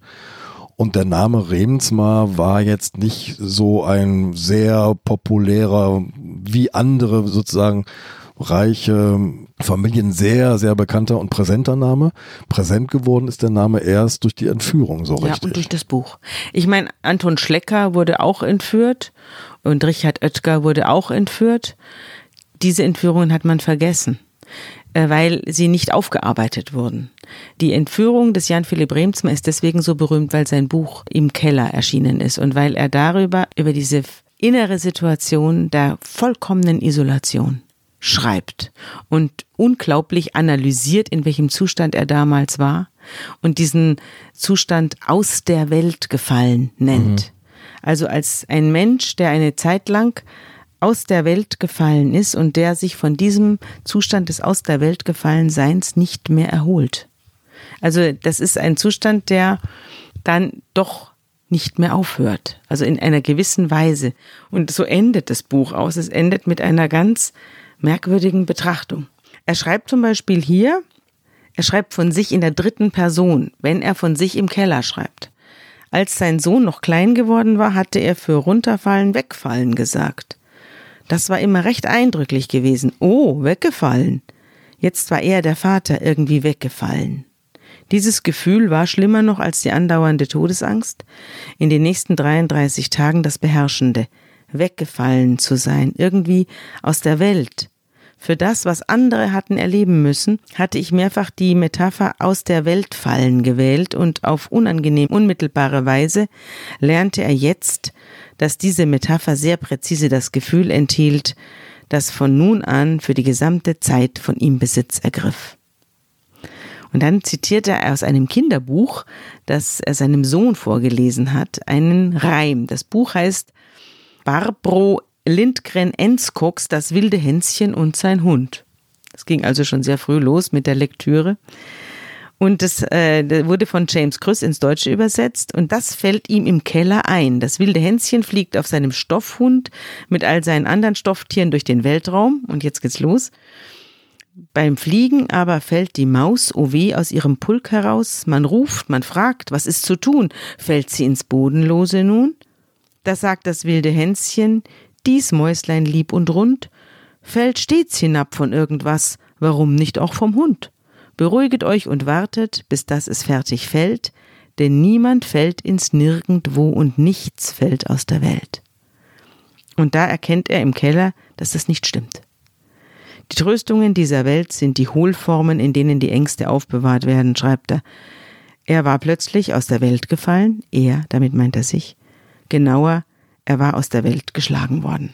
Und der Name Remsmar war jetzt nicht so ein sehr populärer, wie andere sozusagen reiche Familien sehr, sehr bekannter und präsenter Name. Präsent geworden ist der Name erst durch die Entführung so Ja, richtig. und durch das Buch. Ich meine, Anton Schlecker wurde auch entführt und Richard Oetker wurde auch entführt. Diese Entführungen hat man vergessen, äh, weil sie nicht aufgearbeitet wurden. Die Entführung des Jan Philipp Remsmar ist deswegen so berühmt, weil sein Buch im Keller erschienen ist und weil er darüber, über diese innere Situation der vollkommenen Isolation schreibt und unglaublich analysiert, in welchem Zustand er damals war und diesen Zustand aus der Welt gefallen nennt. Mhm. Also als ein Mensch, der eine Zeit lang aus der Welt gefallen ist und der sich von diesem Zustand des aus der Welt gefallen Seins nicht mehr erholt. Also das ist ein Zustand, der dann doch nicht mehr aufhört. Also in einer gewissen Weise. Und so endet das Buch aus. Es endet mit einer ganz merkwürdigen Betrachtung. Er schreibt zum Beispiel hier, er schreibt von sich in der dritten Person, wenn er von sich im Keller schreibt. Als sein Sohn noch klein geworden war, hatte er für runterfallen, wegfallen gesagt. Das war immer recht eindrücklich gewesen. Oh, weggefallen. Jetzt war er der Vater irgendwie weggefallen. Dieses Gefühl war schlimmer noch als die andauernde Todesangst, in den nächsten 33 Tagen das Beherrschende, weggefallen zu sein, irgendwie aus der Welt. Für das, was andere hatten erleben müssen, hatte ich mehrfach die Metapher aus der Welt fallen gewählt und auf unangenehm unmittelbare Weise lernte er jetzt, dass diese Metapher sehr präzise das Gefühl enthielt, das von nun an für die gesamte Zeit von ihm Besitz ergriff. Und dann zitierte er aus einem Kinderbuch, das er seinem Sohn vorgelesen hat, einen Reim. Das Buch heißt Barbro Lindgren Enskocks, das wilde Hänschen und sein Hund. Das ging also schon sehr früh los mit der Lektüre. Und das äh, wurde von James Krüss ins Deutsche übersetzt und das fällt ihm im Keller ein. Das wilde Hänschen fliegt auf seinem Stoffhund mit all seinen anderen Stofftieren durch den Weltraum und jetzt geht's los. Beim Fliegen aber fällt die Maus weh aus ihrem Pulk heraus. Man ruft, man fragt, was ist zu tun? Fällt sie ins Bodenlose nun? Da sagt das wilde Hänschen, dies Mäuslein lieb und rund, fällt stets hinab von irgendwas, warum nicht auch vom Hund? Beruhiget euch und wartet, bis das es fertig fällt, denn niemand fällt ins Nirgendwo und nichts fällt aus der Welt. Und da erkennt er im Keller, dass das nicht stimmt. Die Tröstungen dieser Welt sind die Hohlformen, in denen die Ängste aufbewahrt werden, schreibt er. Er war plötzlich aus der Welt gefallen, er, damit meint er sich. Genauer, er war aus der Welt geschlagen worden.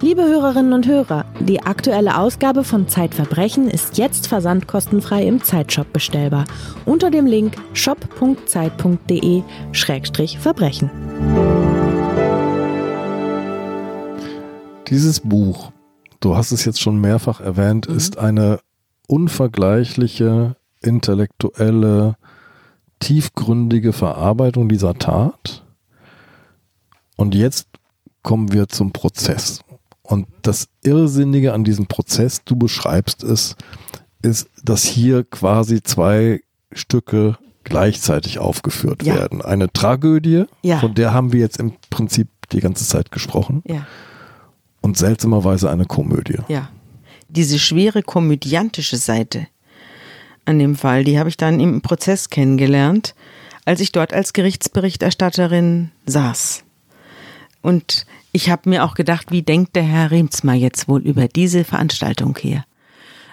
Liebe Hörerinnen und Hörer, die aktuelle Ausgabe von Zeitverbrechen ist jetzt versandkostenfrei im Zeitshop bestellbar unter dem Link shop.zeit.de-verbrechen. Dieses Buch du hast es jetzt schon mehrfach erwähnt, mhm. ist eine unvergleichliche, intellektuelle, tiefgründige Verarbeitung dieser Tat. Und jetzt kommen wir zum Prozess. Und das Irrsinnige an diesem Prozess, du beschreibst es, ist, dass hier quasi zwei Stücke gleichzeitig aufgeführt ja. werden. Eine Tragödie, ja. von der haben wir jetzt im Prinzip die ganze Zeit gesprochen. Ja und seltsamerweise eine Komödie. Ja. Diese schwere komödiantische Seite an dem Fall, die habe ich dann im Prozess kennengelernt, als ich dort als Gerichtsberichterstatterin saß. Und ich habe mir auch gedacht, wie denkt der Herr Remsmar jetzt wohl über diese Veranstaltung hier?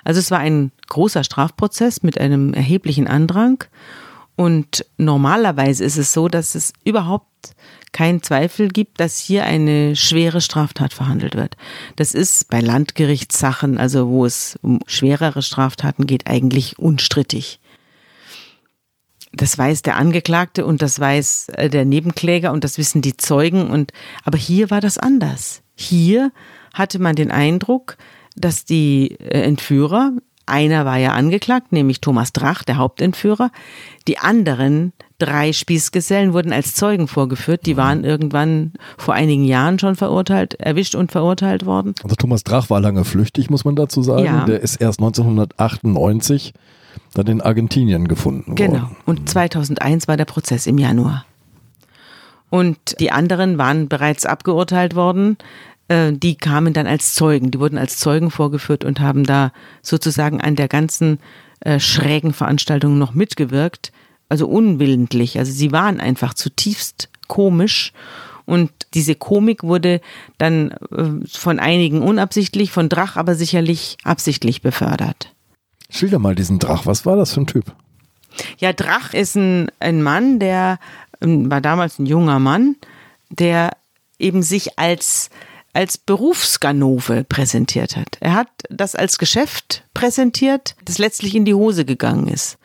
Also es war ein großer Strafprozess mit einem erheblichen Andrang und normalerweise ist es so, dass es überhaupt keinen Zweifel gibt, dass hier eine schwere Straftat verhandelt wird. Das ist bei Landgerichtssachen, also wo es um schwerere Straftaten geht, eigentlich unstrittig. Das weiß der Angeklagte und das weiß äh, der Nebenkläger und das wissen die Zeugen und aber hier war das anders. Hier hatte man den Eindruck, dass die äh, Entführer, einer war ja angeklagt, nämlich Thomas Drach, der Hauptentführer, die anderen drei Spießgesellen wurden als Zeugen vorgeführt. Die waren irgendwann vor einigen Jahren schon verurteilt, erwischt und verurteilt worden. Also Thomas Drach war lange flüchtig, muss man dazu sagen. Ja. Der ist erst 1998 dann in Argentinien gefunden genau. worden. Genau. Und 2001 war der Prozess im Januar. Und die anderen waren bereits abgeurteilt worden. Äh, die kamen dann als Zeugen. Die wurden als Zeugen vorgeführt und haben da sozusagen an der ganzen äh, schrägen Veranstaltung noch mitgewirkt also unwillentlich. Also sie waren einfach zutiefst komisch und diese Komik wurde dann äh, von einigen unabsichtlich, von Drach aber sicherlich absichtlich befördert. Schilder mal diesen Drach. Was war das für ein Typ? Ja, Drach ist ein, ein Mann, der war damals ein junger Mann, der eben sich als als Berufsganove präsentiert hat. Er hat das als Geschäft präsentiert, das letztlich in die Hose gegangen ist.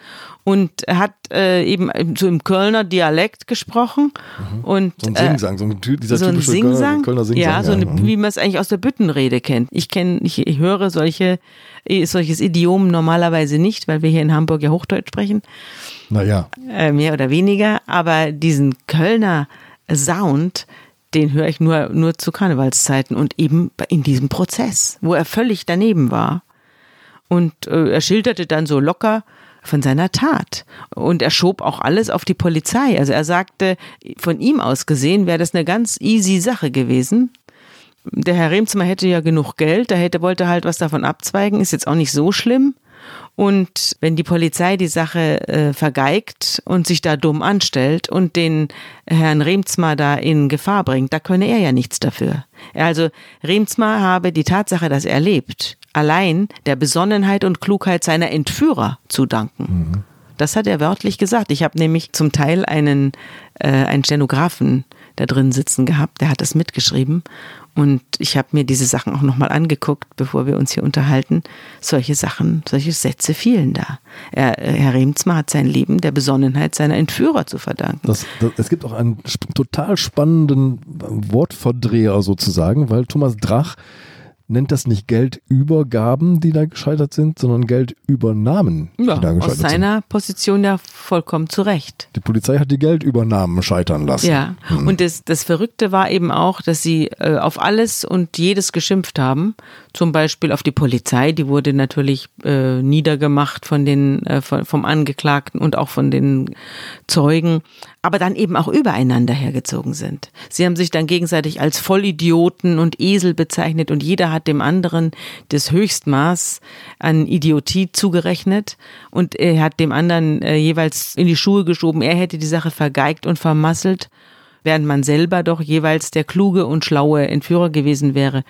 Und er hat äh, eben so im Kölner Dialekt gesprochen. Mhm. Und, So ein äh, Singsang, so ein, dieser so ein typische Singsang, Kölner, Singsang. ja, so eine, Mhm. wie man es eigentlich aus der Büttenrede kennt. Ich kenne, ich, ich höre solche, eh, solches Idiom normalerweise nicht, weil wir hier in Hamburg ja Hochdeutsch sprechen, Naja, äh, mehr oder weniger. Aber diesen Kölner Sound, den höre ich nur, nur zu Karnevalszeiten und eben in diesem Prozess, wo er völlig daneben war. Und äh, er schilderte dann so locker von seiner Tat. Und er schob auch alles auf die Polizei. Also er sagte, von ihm aus gesehen wäre das eine ganz easy Sache gewesen. Der Herr Remzmer hätte ja genug Geld, da hätte, wollte halt was davon abzweigen, ist jetzt auch nicht so schlimm. Und wenn die Polizei die Sache äh, vergeigt und sich da dumm anstellt und den Herrn Remzma da in Gefahr bringt, da könne er ja nichts dafür. Also Remzma habe die Tatsache, dass er lebt, allein der Besonnenheit und Klugheit seiner Entführer zu danken. Das hat er wörtlich gesagt. Ich habe nämlich zum Teil einen, äh, einen Stenografen da drin sitzen gehabt, der hat das mitgeschrieben. Und ich habe mir diese Sachen auch nochmal angeguckt, bevor wir uns hier unterhalten. Solche Sachen, solche Sätze fielen da. Er, Herr Remzma hat sein Leben der Besonnenheit seiner Entführer zu verdanken. das, das, es gibt auch einen total spannenden Wortverdreher sozusagen, weil Thomas Drach nennt das nicht Geldübergaben, die da gescheitert sind, sondern Geldübernahmen, die da Ja, gescheitert aus seiner Position ja vollkommen zu Recht. sind. Die Polizei hat die Geldübernahmen scheitern lassen. Ja, und das, das Verrückte war eben auch, dass sie äh, auf alles und jedes geschimpft haben. Zum Beispiel auf die Polizei, die wurde natürlich äh, niedergemacht von den, äh, vom Angeklagten und auch von den Zeugen, aber dann eben auch übereinander hergezogen sind. Sie haben sich dann gegenseitig als Vollidioten und Esel bezeichnet und jeder hat dem anderen das Höchstmaß an Idiotie zugerechnet und er hat dem anderen äh, jeweils in die Schuhe geschoben, er hätte die Sache vergeigt und vermasselt, während man selber doch jeweils der kluge und schlaue Entführer gewesen wäre.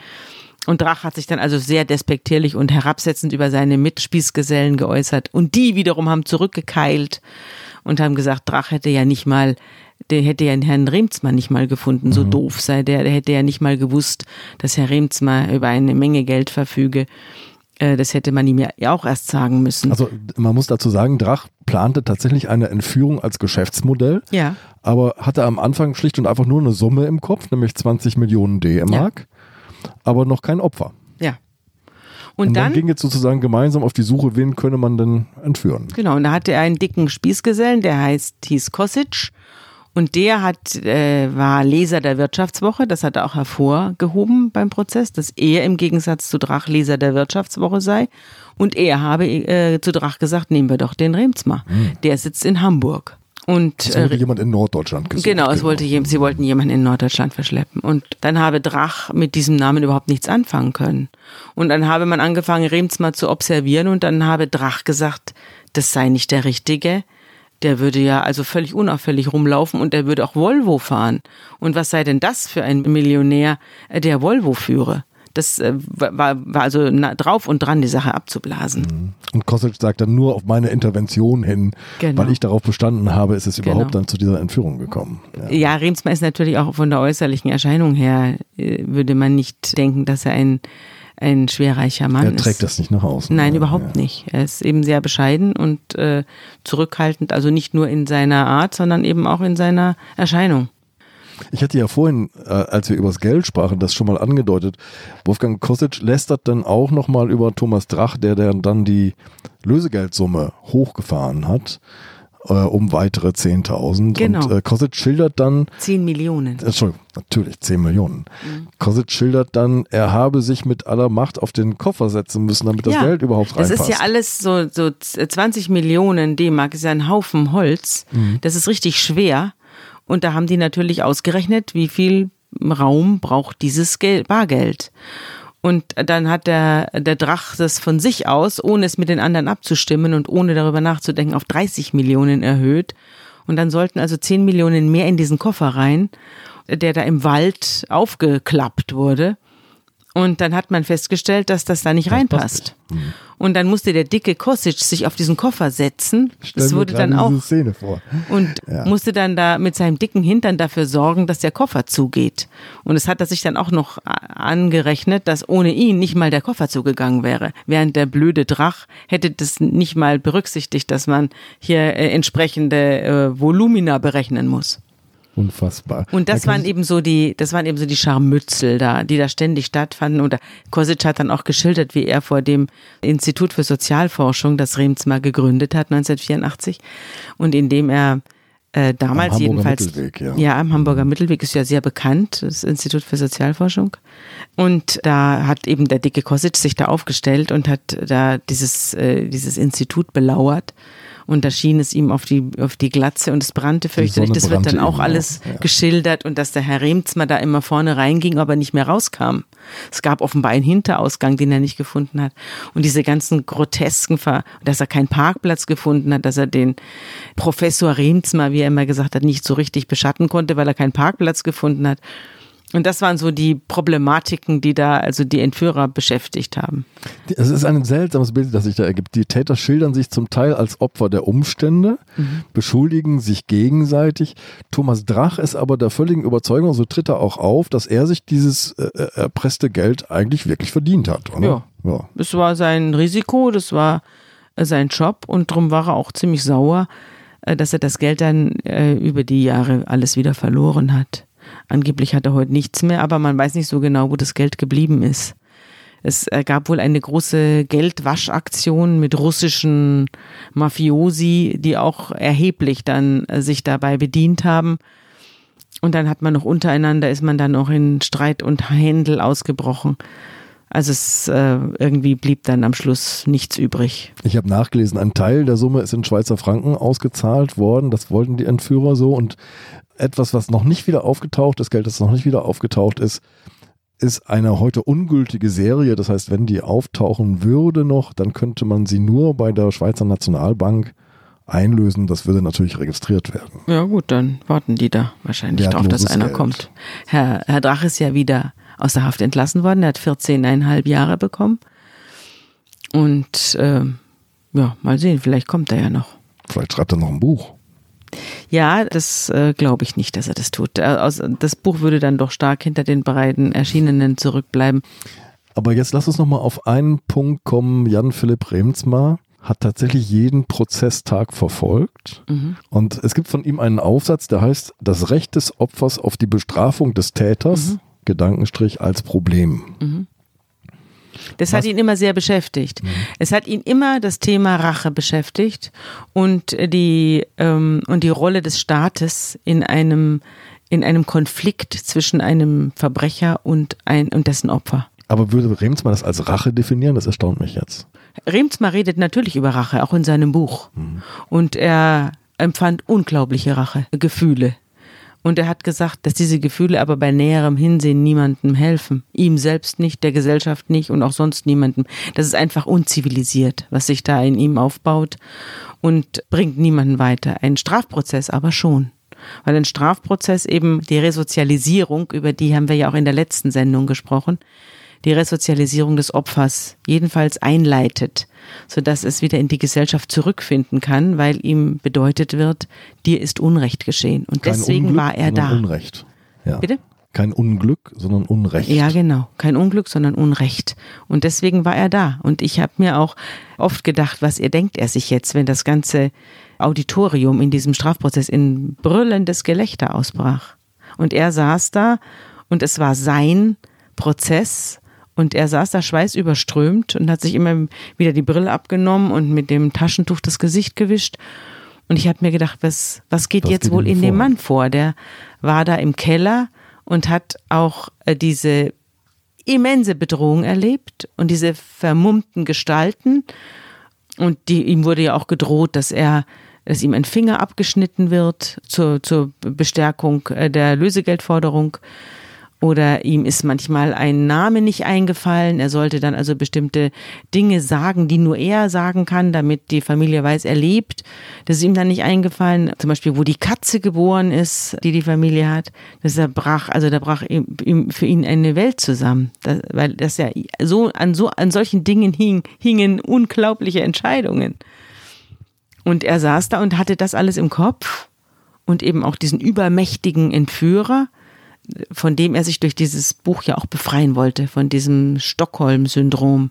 Und Drach hat sich dann also sehr despektierlich und herabsetzend über seine Mitspießgesellen geäußert. Und die wiederum haben zurückgekeilt und haben gesagt, Drach hätte ja nicht mal, der hätte ja den Herrn Remzmann nicht mal gefunden, so doof sei der, der hätte ja nicht mal gewusst, dass Herr Remzmann über eine Menge Geld verfüge. Äh, Das hätte man ihm ja auch erst sagen müssen. Also man muss dazu sagen, Drach plante tatsächlich eine Entführung als Geschäftsmodell, ja. aber hatte am Anfang schlicht und einfach nur eine Summe im Kopf, nämlich 20 Millionen D-Mark, aber noch kein Opfer. Und, Und, dann, dann, ging jetzt sozusagen gemeinsam auf die Suche, wen könne man denn entführen. genau, und da hatte er einen dicken Spießgesellen, der heißt, hieß Kosic. Und der hat, äh, war Leser der Wirtschaftswoche, das hat er auch hervorgehoben beim Prozess, dass er im Gegensatz zu Drach Leser der Wirtschaftswoche sei. Und er habe äh, zu Drach gesagt, nehmen wir doch den Remsmar. Der sitzt in Hamburg. Und Es äh, wurde jemand in Norddeutschland gesucht. Genau, es wollte, jem- sie wollten jemanden in Norddeutschland verschleppen. Und dann habe Drach mit diesem Namen überhaupt nichts anfangen können. Und dann habe man angefangen, Remsmar zu observieren und dann habe Drach gesagt, das sei nicht der Richtige. Der würde ja also völlig unauffällig rumlaufen und der würde auch Volvo fahren. Und was sei denn das für ein Millionär, äh, der Volvo führe? Das äh, war, war also drauf und dran, die Sache abzublasen. Und Kosic sagt dann nur auf meine Intervention hin, Genau. weil ich darauf bestanden habe, ist es Genau. überhaupt dann zu dieser Entführung gekommen. Ja. Ja, Remsmar ist natürlich auch von der äußerlichen Erscheinung her, äh, würde man nicht denken, dass er ein, ein schwerreicher Mann Er ist. trägt das nicht nach außen. Nein, Ja, überhaupt ja. nicht. Er ist eben sehr bescheiden und äh, zurückhaltend, also nicht nur in seiner Art, sondern eben auch in seiner Erscheinung. Ich hatte ja vorhin, äh, als wir über das Geld sprachen, das schon mal angedeutet. Wolfgang Kosic lästert dann auch nochmal über Thomas Drach, der der dann die Lösegeldsumme hochgefahren hat, äh, um weitere 10.000. Genau. Und äh, Kosic schildert dann, Zehn Millionen. Entschuldigung, natürlich 10 Millionen. Mhm. Kosic schildert dann, er habe sich mit aller Macht auf den Koffer setzen müssen, damit das Geld überhaupt Das reinpasst. ist ja alles so, so 20 Millionen D-Mark, ist ja ein Haufen Holz. Mhm. Das ist richtig schwer. Und da haben die natürlich ausgerechnet, wie viel Raum braucht dieses Geld, Bargeld. Und dann hat der, der Drach das von sich aus, ohne es mit den anderen abzustimmen und ohne darüber nachzudenken, auf 30 Millionen erhöht. Und dann sollten also 10 Millionen mehr in diesen Koffer rein, der da im Wald aufgeklappt wurde. Und dann hat man festgestellt, dass das da nicht Das reinpasst. passt nicht. Und dann musste der dicke Kosic sich auf diesen Koffer setzen. Stell das wurde dann auch Szene vor. und Ja. musste dann da mit seinem dicken Hintern dafür sorgen, dass der Koffer zugeht. Und es hat er sich dann auch noch angerechnet, dass ohne ihn nicht mal der Koffer zugegangen wäre. Während der blöde Drach hätte das nicht mal berücksichtigt, dass man hier äh, entsprechende äh, Volumina berechnen muss. Unfassbar. Und das Da waren eben so die, das waren eben so die Scharmützel da, die da ständig stattfanden. Und Kosic hat dann auch geschildert, wie er vor dem Institut für Sozialforschung, das Remsmar gegründet hat, 1984. Und in dem er äh, damals Hamburger jedenfalls. Mittelweg, ja. ja, am Hamburger Mittelweg ist ja sehr bekannt, das Institut für Sozialforschung. Und da hat eben der dicke Kosic sich da aufgestellt und hat da dieses, äh, dieses Institut belauert. Und da schien es ihm auf die, auf die Glatze und es brannte fürchterlich. Das wird dann auch alles ja. geschildert und dass der Herr Remzmer da immer vorne reinging, aber nicht mehr rauskam. Es gab offenbar einen Hinterausgang, den er nicht gefunden hat. Und diese ganzen grotesken, Ver dass er keinen Parkplatz gefunden hat, dass er den Professor Remzmer, wie er immer gesagt hat, nicht so richtig beschatten konnte, weil er keinen Parkplatz gefunden hat. Und das waren so die Problematiken, die da also die Entführer beschäftigt haben. Es ist ein seltsames Bild, das sich da ergibt. Die Täter schildern sich zum Teil als Opfer der Umstände, beschuldigen sich gegenseitig. Thomas Drach ist aber der völligen Überzeugung, so tritt er auch auf, dass er sich dieses äh, äh, erpresste Geld eigentlich wirklich verdient hat. Oder? Ja. ja. Das war sein Risiko, das war äh, sein Job und darum war er auch ziemlich sauer, äh, dass er das Geld dann äh, über die Jahre alles wieder verloren hat. Angeblich hat er heute nichts mehr, aber man weiß nicht so genau, wo das Geld geblieben ist. Es äh, gab wohl eine große Geldwaschaktion mit russischen Mafiosi, die auch erheblich dann äh, sich dabei bedient haben. Und dann hat man noch untereinander, ist man dann auch in Streit und Händel ausgebrochen. Also es äh, irgendwie blieb dann am Schluss nichts übrig. Ich habe nachgelesen, ein Teil der Summe ist in Schweizer Franken ausgezahlt worden. Das wollten die Entführer so. Und etwas, was noch nicht wieder aufgetaucht ist, Geld, das noch nicht wieder aufgetaucht ist, ist eine heute ungültige Serie. Das heißt, wenn die auftauchen würde noch, dann könnte man sie nur bei der Schweizer Nationalbank einlösen. Das würde natürlich registriert werden. Ja gut, dann warten die da wahrscheinlich drauf, dass einer Geld. kommt. Herr, Herr Drach ist ja wieder aus der Haft entlassen worden. Er hat 14,5 Jahre bekommen. Und äh, ja, mal sehen, vielleicht kommt er ja noch. Vielleicht schreibt er noch ein Buch. Ja, das äh, glaube ich nicht, dass er das tut. Äh, das Buch würde dann doch stark hinter den beiden Erschienenen zurückbleiben. Aber jetzt lass uns nochmal auf einen Punkt kommen. Jan-Philipp Remsmar hat tatsächlich jeden Prozesstag verfolgt. Und es gibt von ihm einen Aufsatz, der heißt Das Recht des Opfers auf die Bestrafung des Täters, Gedankenstrich als Problem. Das Was- hat ihn immer sehr beschäftigt. Es hat ihn immer das Thema Rache beschäftigt und die, ähm, und die Rolle des Staates in einem, in einem Konflikt zwischen einem Verbrecher und, ein, und dessen Opfer. Aber würde Remsmar das als Rache definieren? Das erstaunt mich jetzt. Remsmar redet natürlich über Rache, auch in seinem Buch. Und er empfand unglaubliche Rachegefühle. Und er hat gesagt, dass diese Gefühle aber bei näherem Hinsehen niemandem helfen. Ihm selbst nicht, der Gesellschaft nicht und auch sonst niemandem. Das ist einfach unzivilisiert, was sich da in ihm aufbaut und bringt niemanden weiter. Ein Strafprozess aber schon. Weil ein Strafprozess eben die Resozialisierung, über die haben wir ja auch in der letzten Sendung gesprochen, die Resozialisierung des Opfers jedenfalls einleitet, sodass es wieder in die Gesellschaft zurückfinden kann, weil ihm bedeutet wird, dir ist Unrecht geschehen. Und Kein deswegen Unglück, war er da. Unrecht. Ja. Bitte? Kein Unglück, sondern Unrecht. Ja, genau. Kein Unglück, sondern Unrecht. Und deswegen war er da. Und ich habe mir auch oft gedacht, was er denkt er sich jetzt, wenn das ganze Auditorium in diesem Strafprozess in brüllendes Gelächter ausbrach. Und er saß da und es war sein Prozess und er saß da schweißüberströmt und hat sich immer wieder die Brille abgenommen und mit dem Taschentuch das Gesicht gewischt. Und ich habe mir gedacht, was, was geht Was jetzt geht wohl in dem vor? Mann vor? Der war da im Keller und hat auch äh, diese immense Bedrohung erlebt und diese vermummten Gestalten. Und die, ihm wurde ja auch gedroht, dass er, dass ihm ein Finger abgeschnitten wird zur, zur Bestärkung äh, der Lösegeldforderung. Oder ihm ist manchmal ein Name nicht eingefallen. Er sollte dann also bestimmte Dinge sagen, die nur er sagen kann, damit die Familie weiß, er lebt. Das ist ihm dann nicht eingefallen. Zum Beispiel, wo die Katze geboren ist, die die Familie hat. Das er brach, also da brach ihm, für ihn eine Welt zusammen. Das, weil das ja so an so, an solchen Dingen hing, hingen unglaubliche Entscheidungen. Und er saß da und hatte das alles im Kopf und eben auch diesen übermächtigen Entführer von dem er sich durch dieses Buch ja auch befreien wollte, von diesem Stockholm-Syndrom,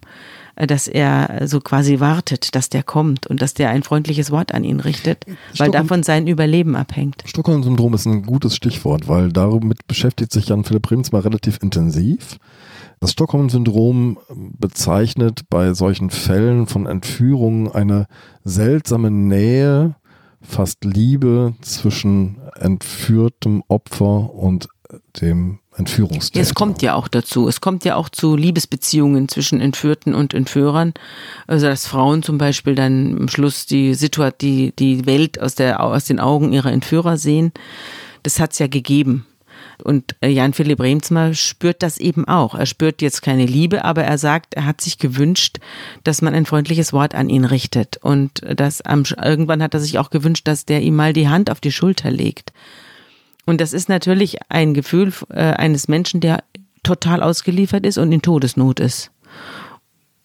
äh, dass er so quasi wartet, dass der kommt und dass der ein freundliches Wort an ihn richtet, weil davon sein Überleben abhängt. Stockholm-Syndrom ist ein gutes Stichwort, weil damit beschäftigt sich Jan Philipp Rems mal relativ intensiv. Das Stockholm-Syndrom bezeichnet bei solchen Fällen von Entführungen eine seltsame Nähe, fast Liebe zwischen entführtem Opfer und dem Entführungstäter. Es kommt ja auch dazu. Es kommt ja auch zu Liebesbeziehungen zwischen Entführten und Entführern. Also dass Frauen zum Beispiel dann am Schluss die Situation, die, die Welt aus, der, aus den Augen ihrer Entführer sehen. Das hat es ja gegeben. Und äh, Jan Philipp Remsmar spürt das eben auch. Er spürt jetzt keine Liebe, aber er sagt, er hat sich gewünscht, dass man ein freundliches Wort an ihn richtet. Und das am, irgendwann hat er sich auch gewünscht, dass der ihm mal die Hand auf die Schulter legt. Und das ist natürlich ein Gefühl äh, eines Menschen, der total ausgeliefert ist und in Todesnot ist.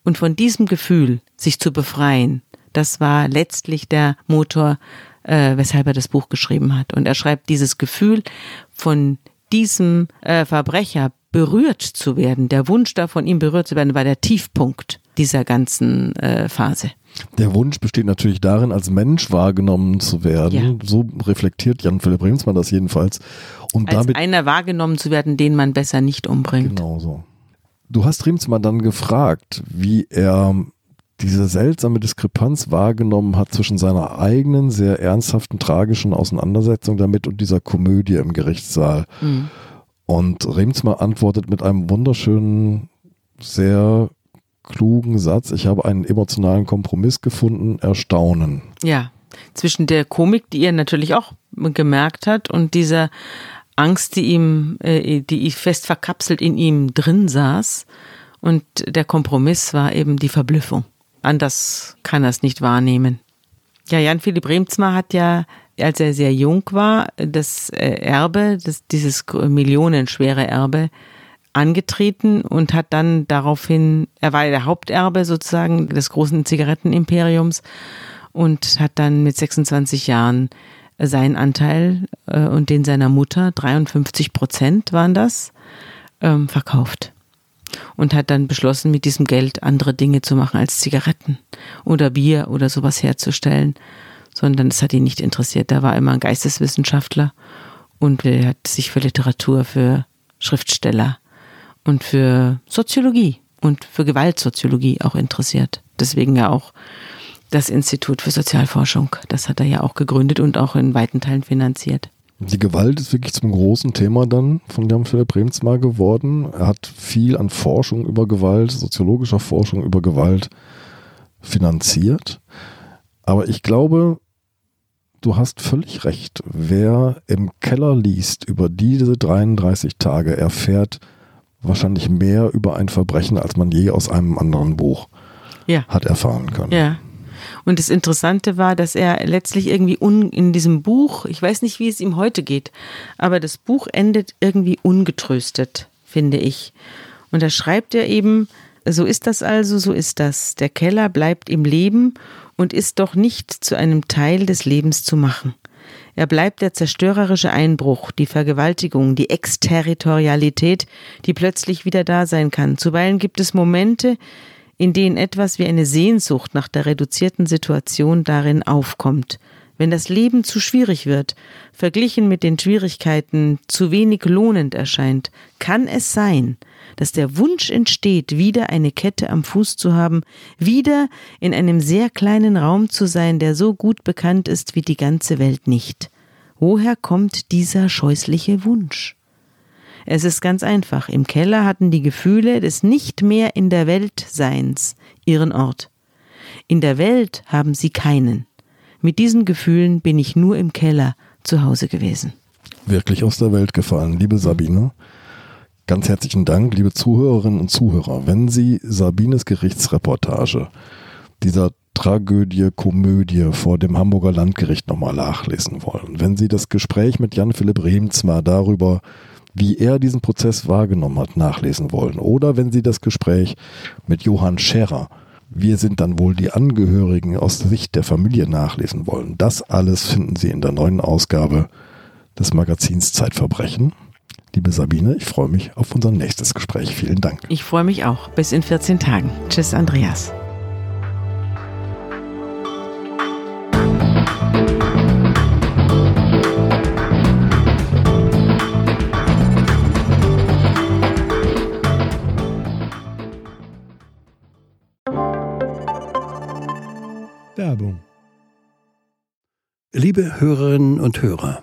Und von diesem Gefühl, sich zu befreien, das war letztlich der Motor, äh, weshalb er das Buch geschrieben hat. Und er schreibt dieses Gefühl von diesem äh, Verbrecher berührt zu werden, der Wunsch davon, ihm berührt zu werden, war der Tiefpunkt dieser ganzen äh, Phase. Der Wunsch besteht natürlich darin, als Mensch wahrgenommen zu werden. Ja. So reflektiert Jan Philipp Remsmann das jedenfalls. Und als damit, einer wahrgenommen zu werden, den man besser nicht umbringt. Genau so. Du hast Remsmann dann gefragt, wie er diese seltsame Diskrepanz wahrgenommen hat zwischen seiner eigenen, sehr ernsthaften, tragischen Auseinandersetzung damit und dieser Komödie im Gerichtssaal. Mhm. Und Remsmann antwortet mit einem wunderschönen, sehr klugen Satz, ich habe einen emotionalen Kompromiss gefunden, erstaunen. Ja, zwischen der Komik, die er natürlich auch gemerkt hat, und dieser Angst, die ihm, äh, die fest verkapselt in ihm drin saß. Und der Kompromiss war eben die Verblüffung. Anders kann er es nicht wahrnehmen. Ja, Jan Philipp Remzmar hat ja, als er sehr jung war, das äh, Erbe, das, dieses millionenschwere Erbe angetreten und hat dann daraufhin, er war der Haupterbe sozusagen des großen Zigarettenimperiums und hat dann mit 26 Jahren seinen Anteil äh, und den seiner Mutter, 53 Prozent waren das, ähm, verkauft. Und hat dann beschlossen, mit diesem Geld andere Dinge zu machen als Zigaretten oder Bier oder sowas herzustellen. Sondern es hat ihn nicht interessiert. Er war immer ein Geisteswissenschaftler und er hat sich für Literatur, für Schriftsteller und für Soziologie und für Gewaltsoziologie auch interessiert. Deswegen ja auch das Institut für Sozialforschung. Das hat er ja auch gegründet und auch in weiten Teilen finanziert. Die Gewalt ist wirklich zum großen Thema dann von Jan Philipp Remsmar geworden. Er hat viel an Forschung über Gewalt, soziologischer Forschung über Gewalt finanziert. Aber ich glaube, du hast völlig recht. Wer im Keller liest über diese 33 Tage, erfährt wahrscheinlich mehr über ein Verbrechen, als man je aus einem anderen Buch ja. hat erfahren können. Ja. Und das Interessante war, dass er letztlich irgendwie un, in diesem Buch, ich weiß nicht, wie es ihm heute geht, aber das Buch endet irgendwie ungetröstet, finde ich. Und da schreibt er eben, so ist das also, so ist das. Der Keller bleibt im Leben und ist doch nicht zu einem Teil des Lebens zu machen. Er bleibt der zerstörerische Einbruch, die Vergewaltigung, die Exterritorialität, die plötzlich wieder da sein kann. Zuweilen gibt es Momente, in denen etwas wie eine Sehnsucht nach der reduzierten Situation darin aufkommt. Wenn das Leben zu schwierig wird, verglichen mit den Schwierigkeiten zu wenig lohnend erscheint, kann es sein, dass der Wunsch entsteht, wieder eine Kette am Fuß zu haben, wieder in einem sehr kleinen Raum zu sein, der so gut bekannt ist wie die ganze Welt nicht. Woher kommt dieser scheußliche Wunsch? Es ist ganz einfach. Im Keller hatten die Gefühle des nicht mehr in der Welt Seins ihren Ort. In der Welt haben sie keinen. Mit diesen Gefühlen bin ich nur im Keller zu Hause gewesen. Wirklich aus der Welt gefallen, liebe Sabine. Ganz herzlichen Dank, liebe Zuhörerinnen und Zuhörer. Wenn Sie Sabines Gerichtsreportage dieser Tragödie, Komödie vor dem Hamburger Landgericht nochmal nachlesen wollen, wenn Sie das Gespräch mit Jan-Philipp Remzma darüber, wie er diesen Prozess wahrgenommen hat, nachlesen wollen, oder wenn Sie das Gespräch mit Johann Scherer, wir sind dann wohl die Angehörigen aus Sicht der Familie nachlesen wollen, das alles finden Sie in der neuen Ausgabe des Magazins Zeitverbrechen. Liebe Sabine, ich freue mich auf unser nächstes Gespräch. Vielen Dank. Ich freue mich auch. Bis in 14 Tagen. Tschüss, Andreas. Werbung. Liebe Hörerinnen und Hörer,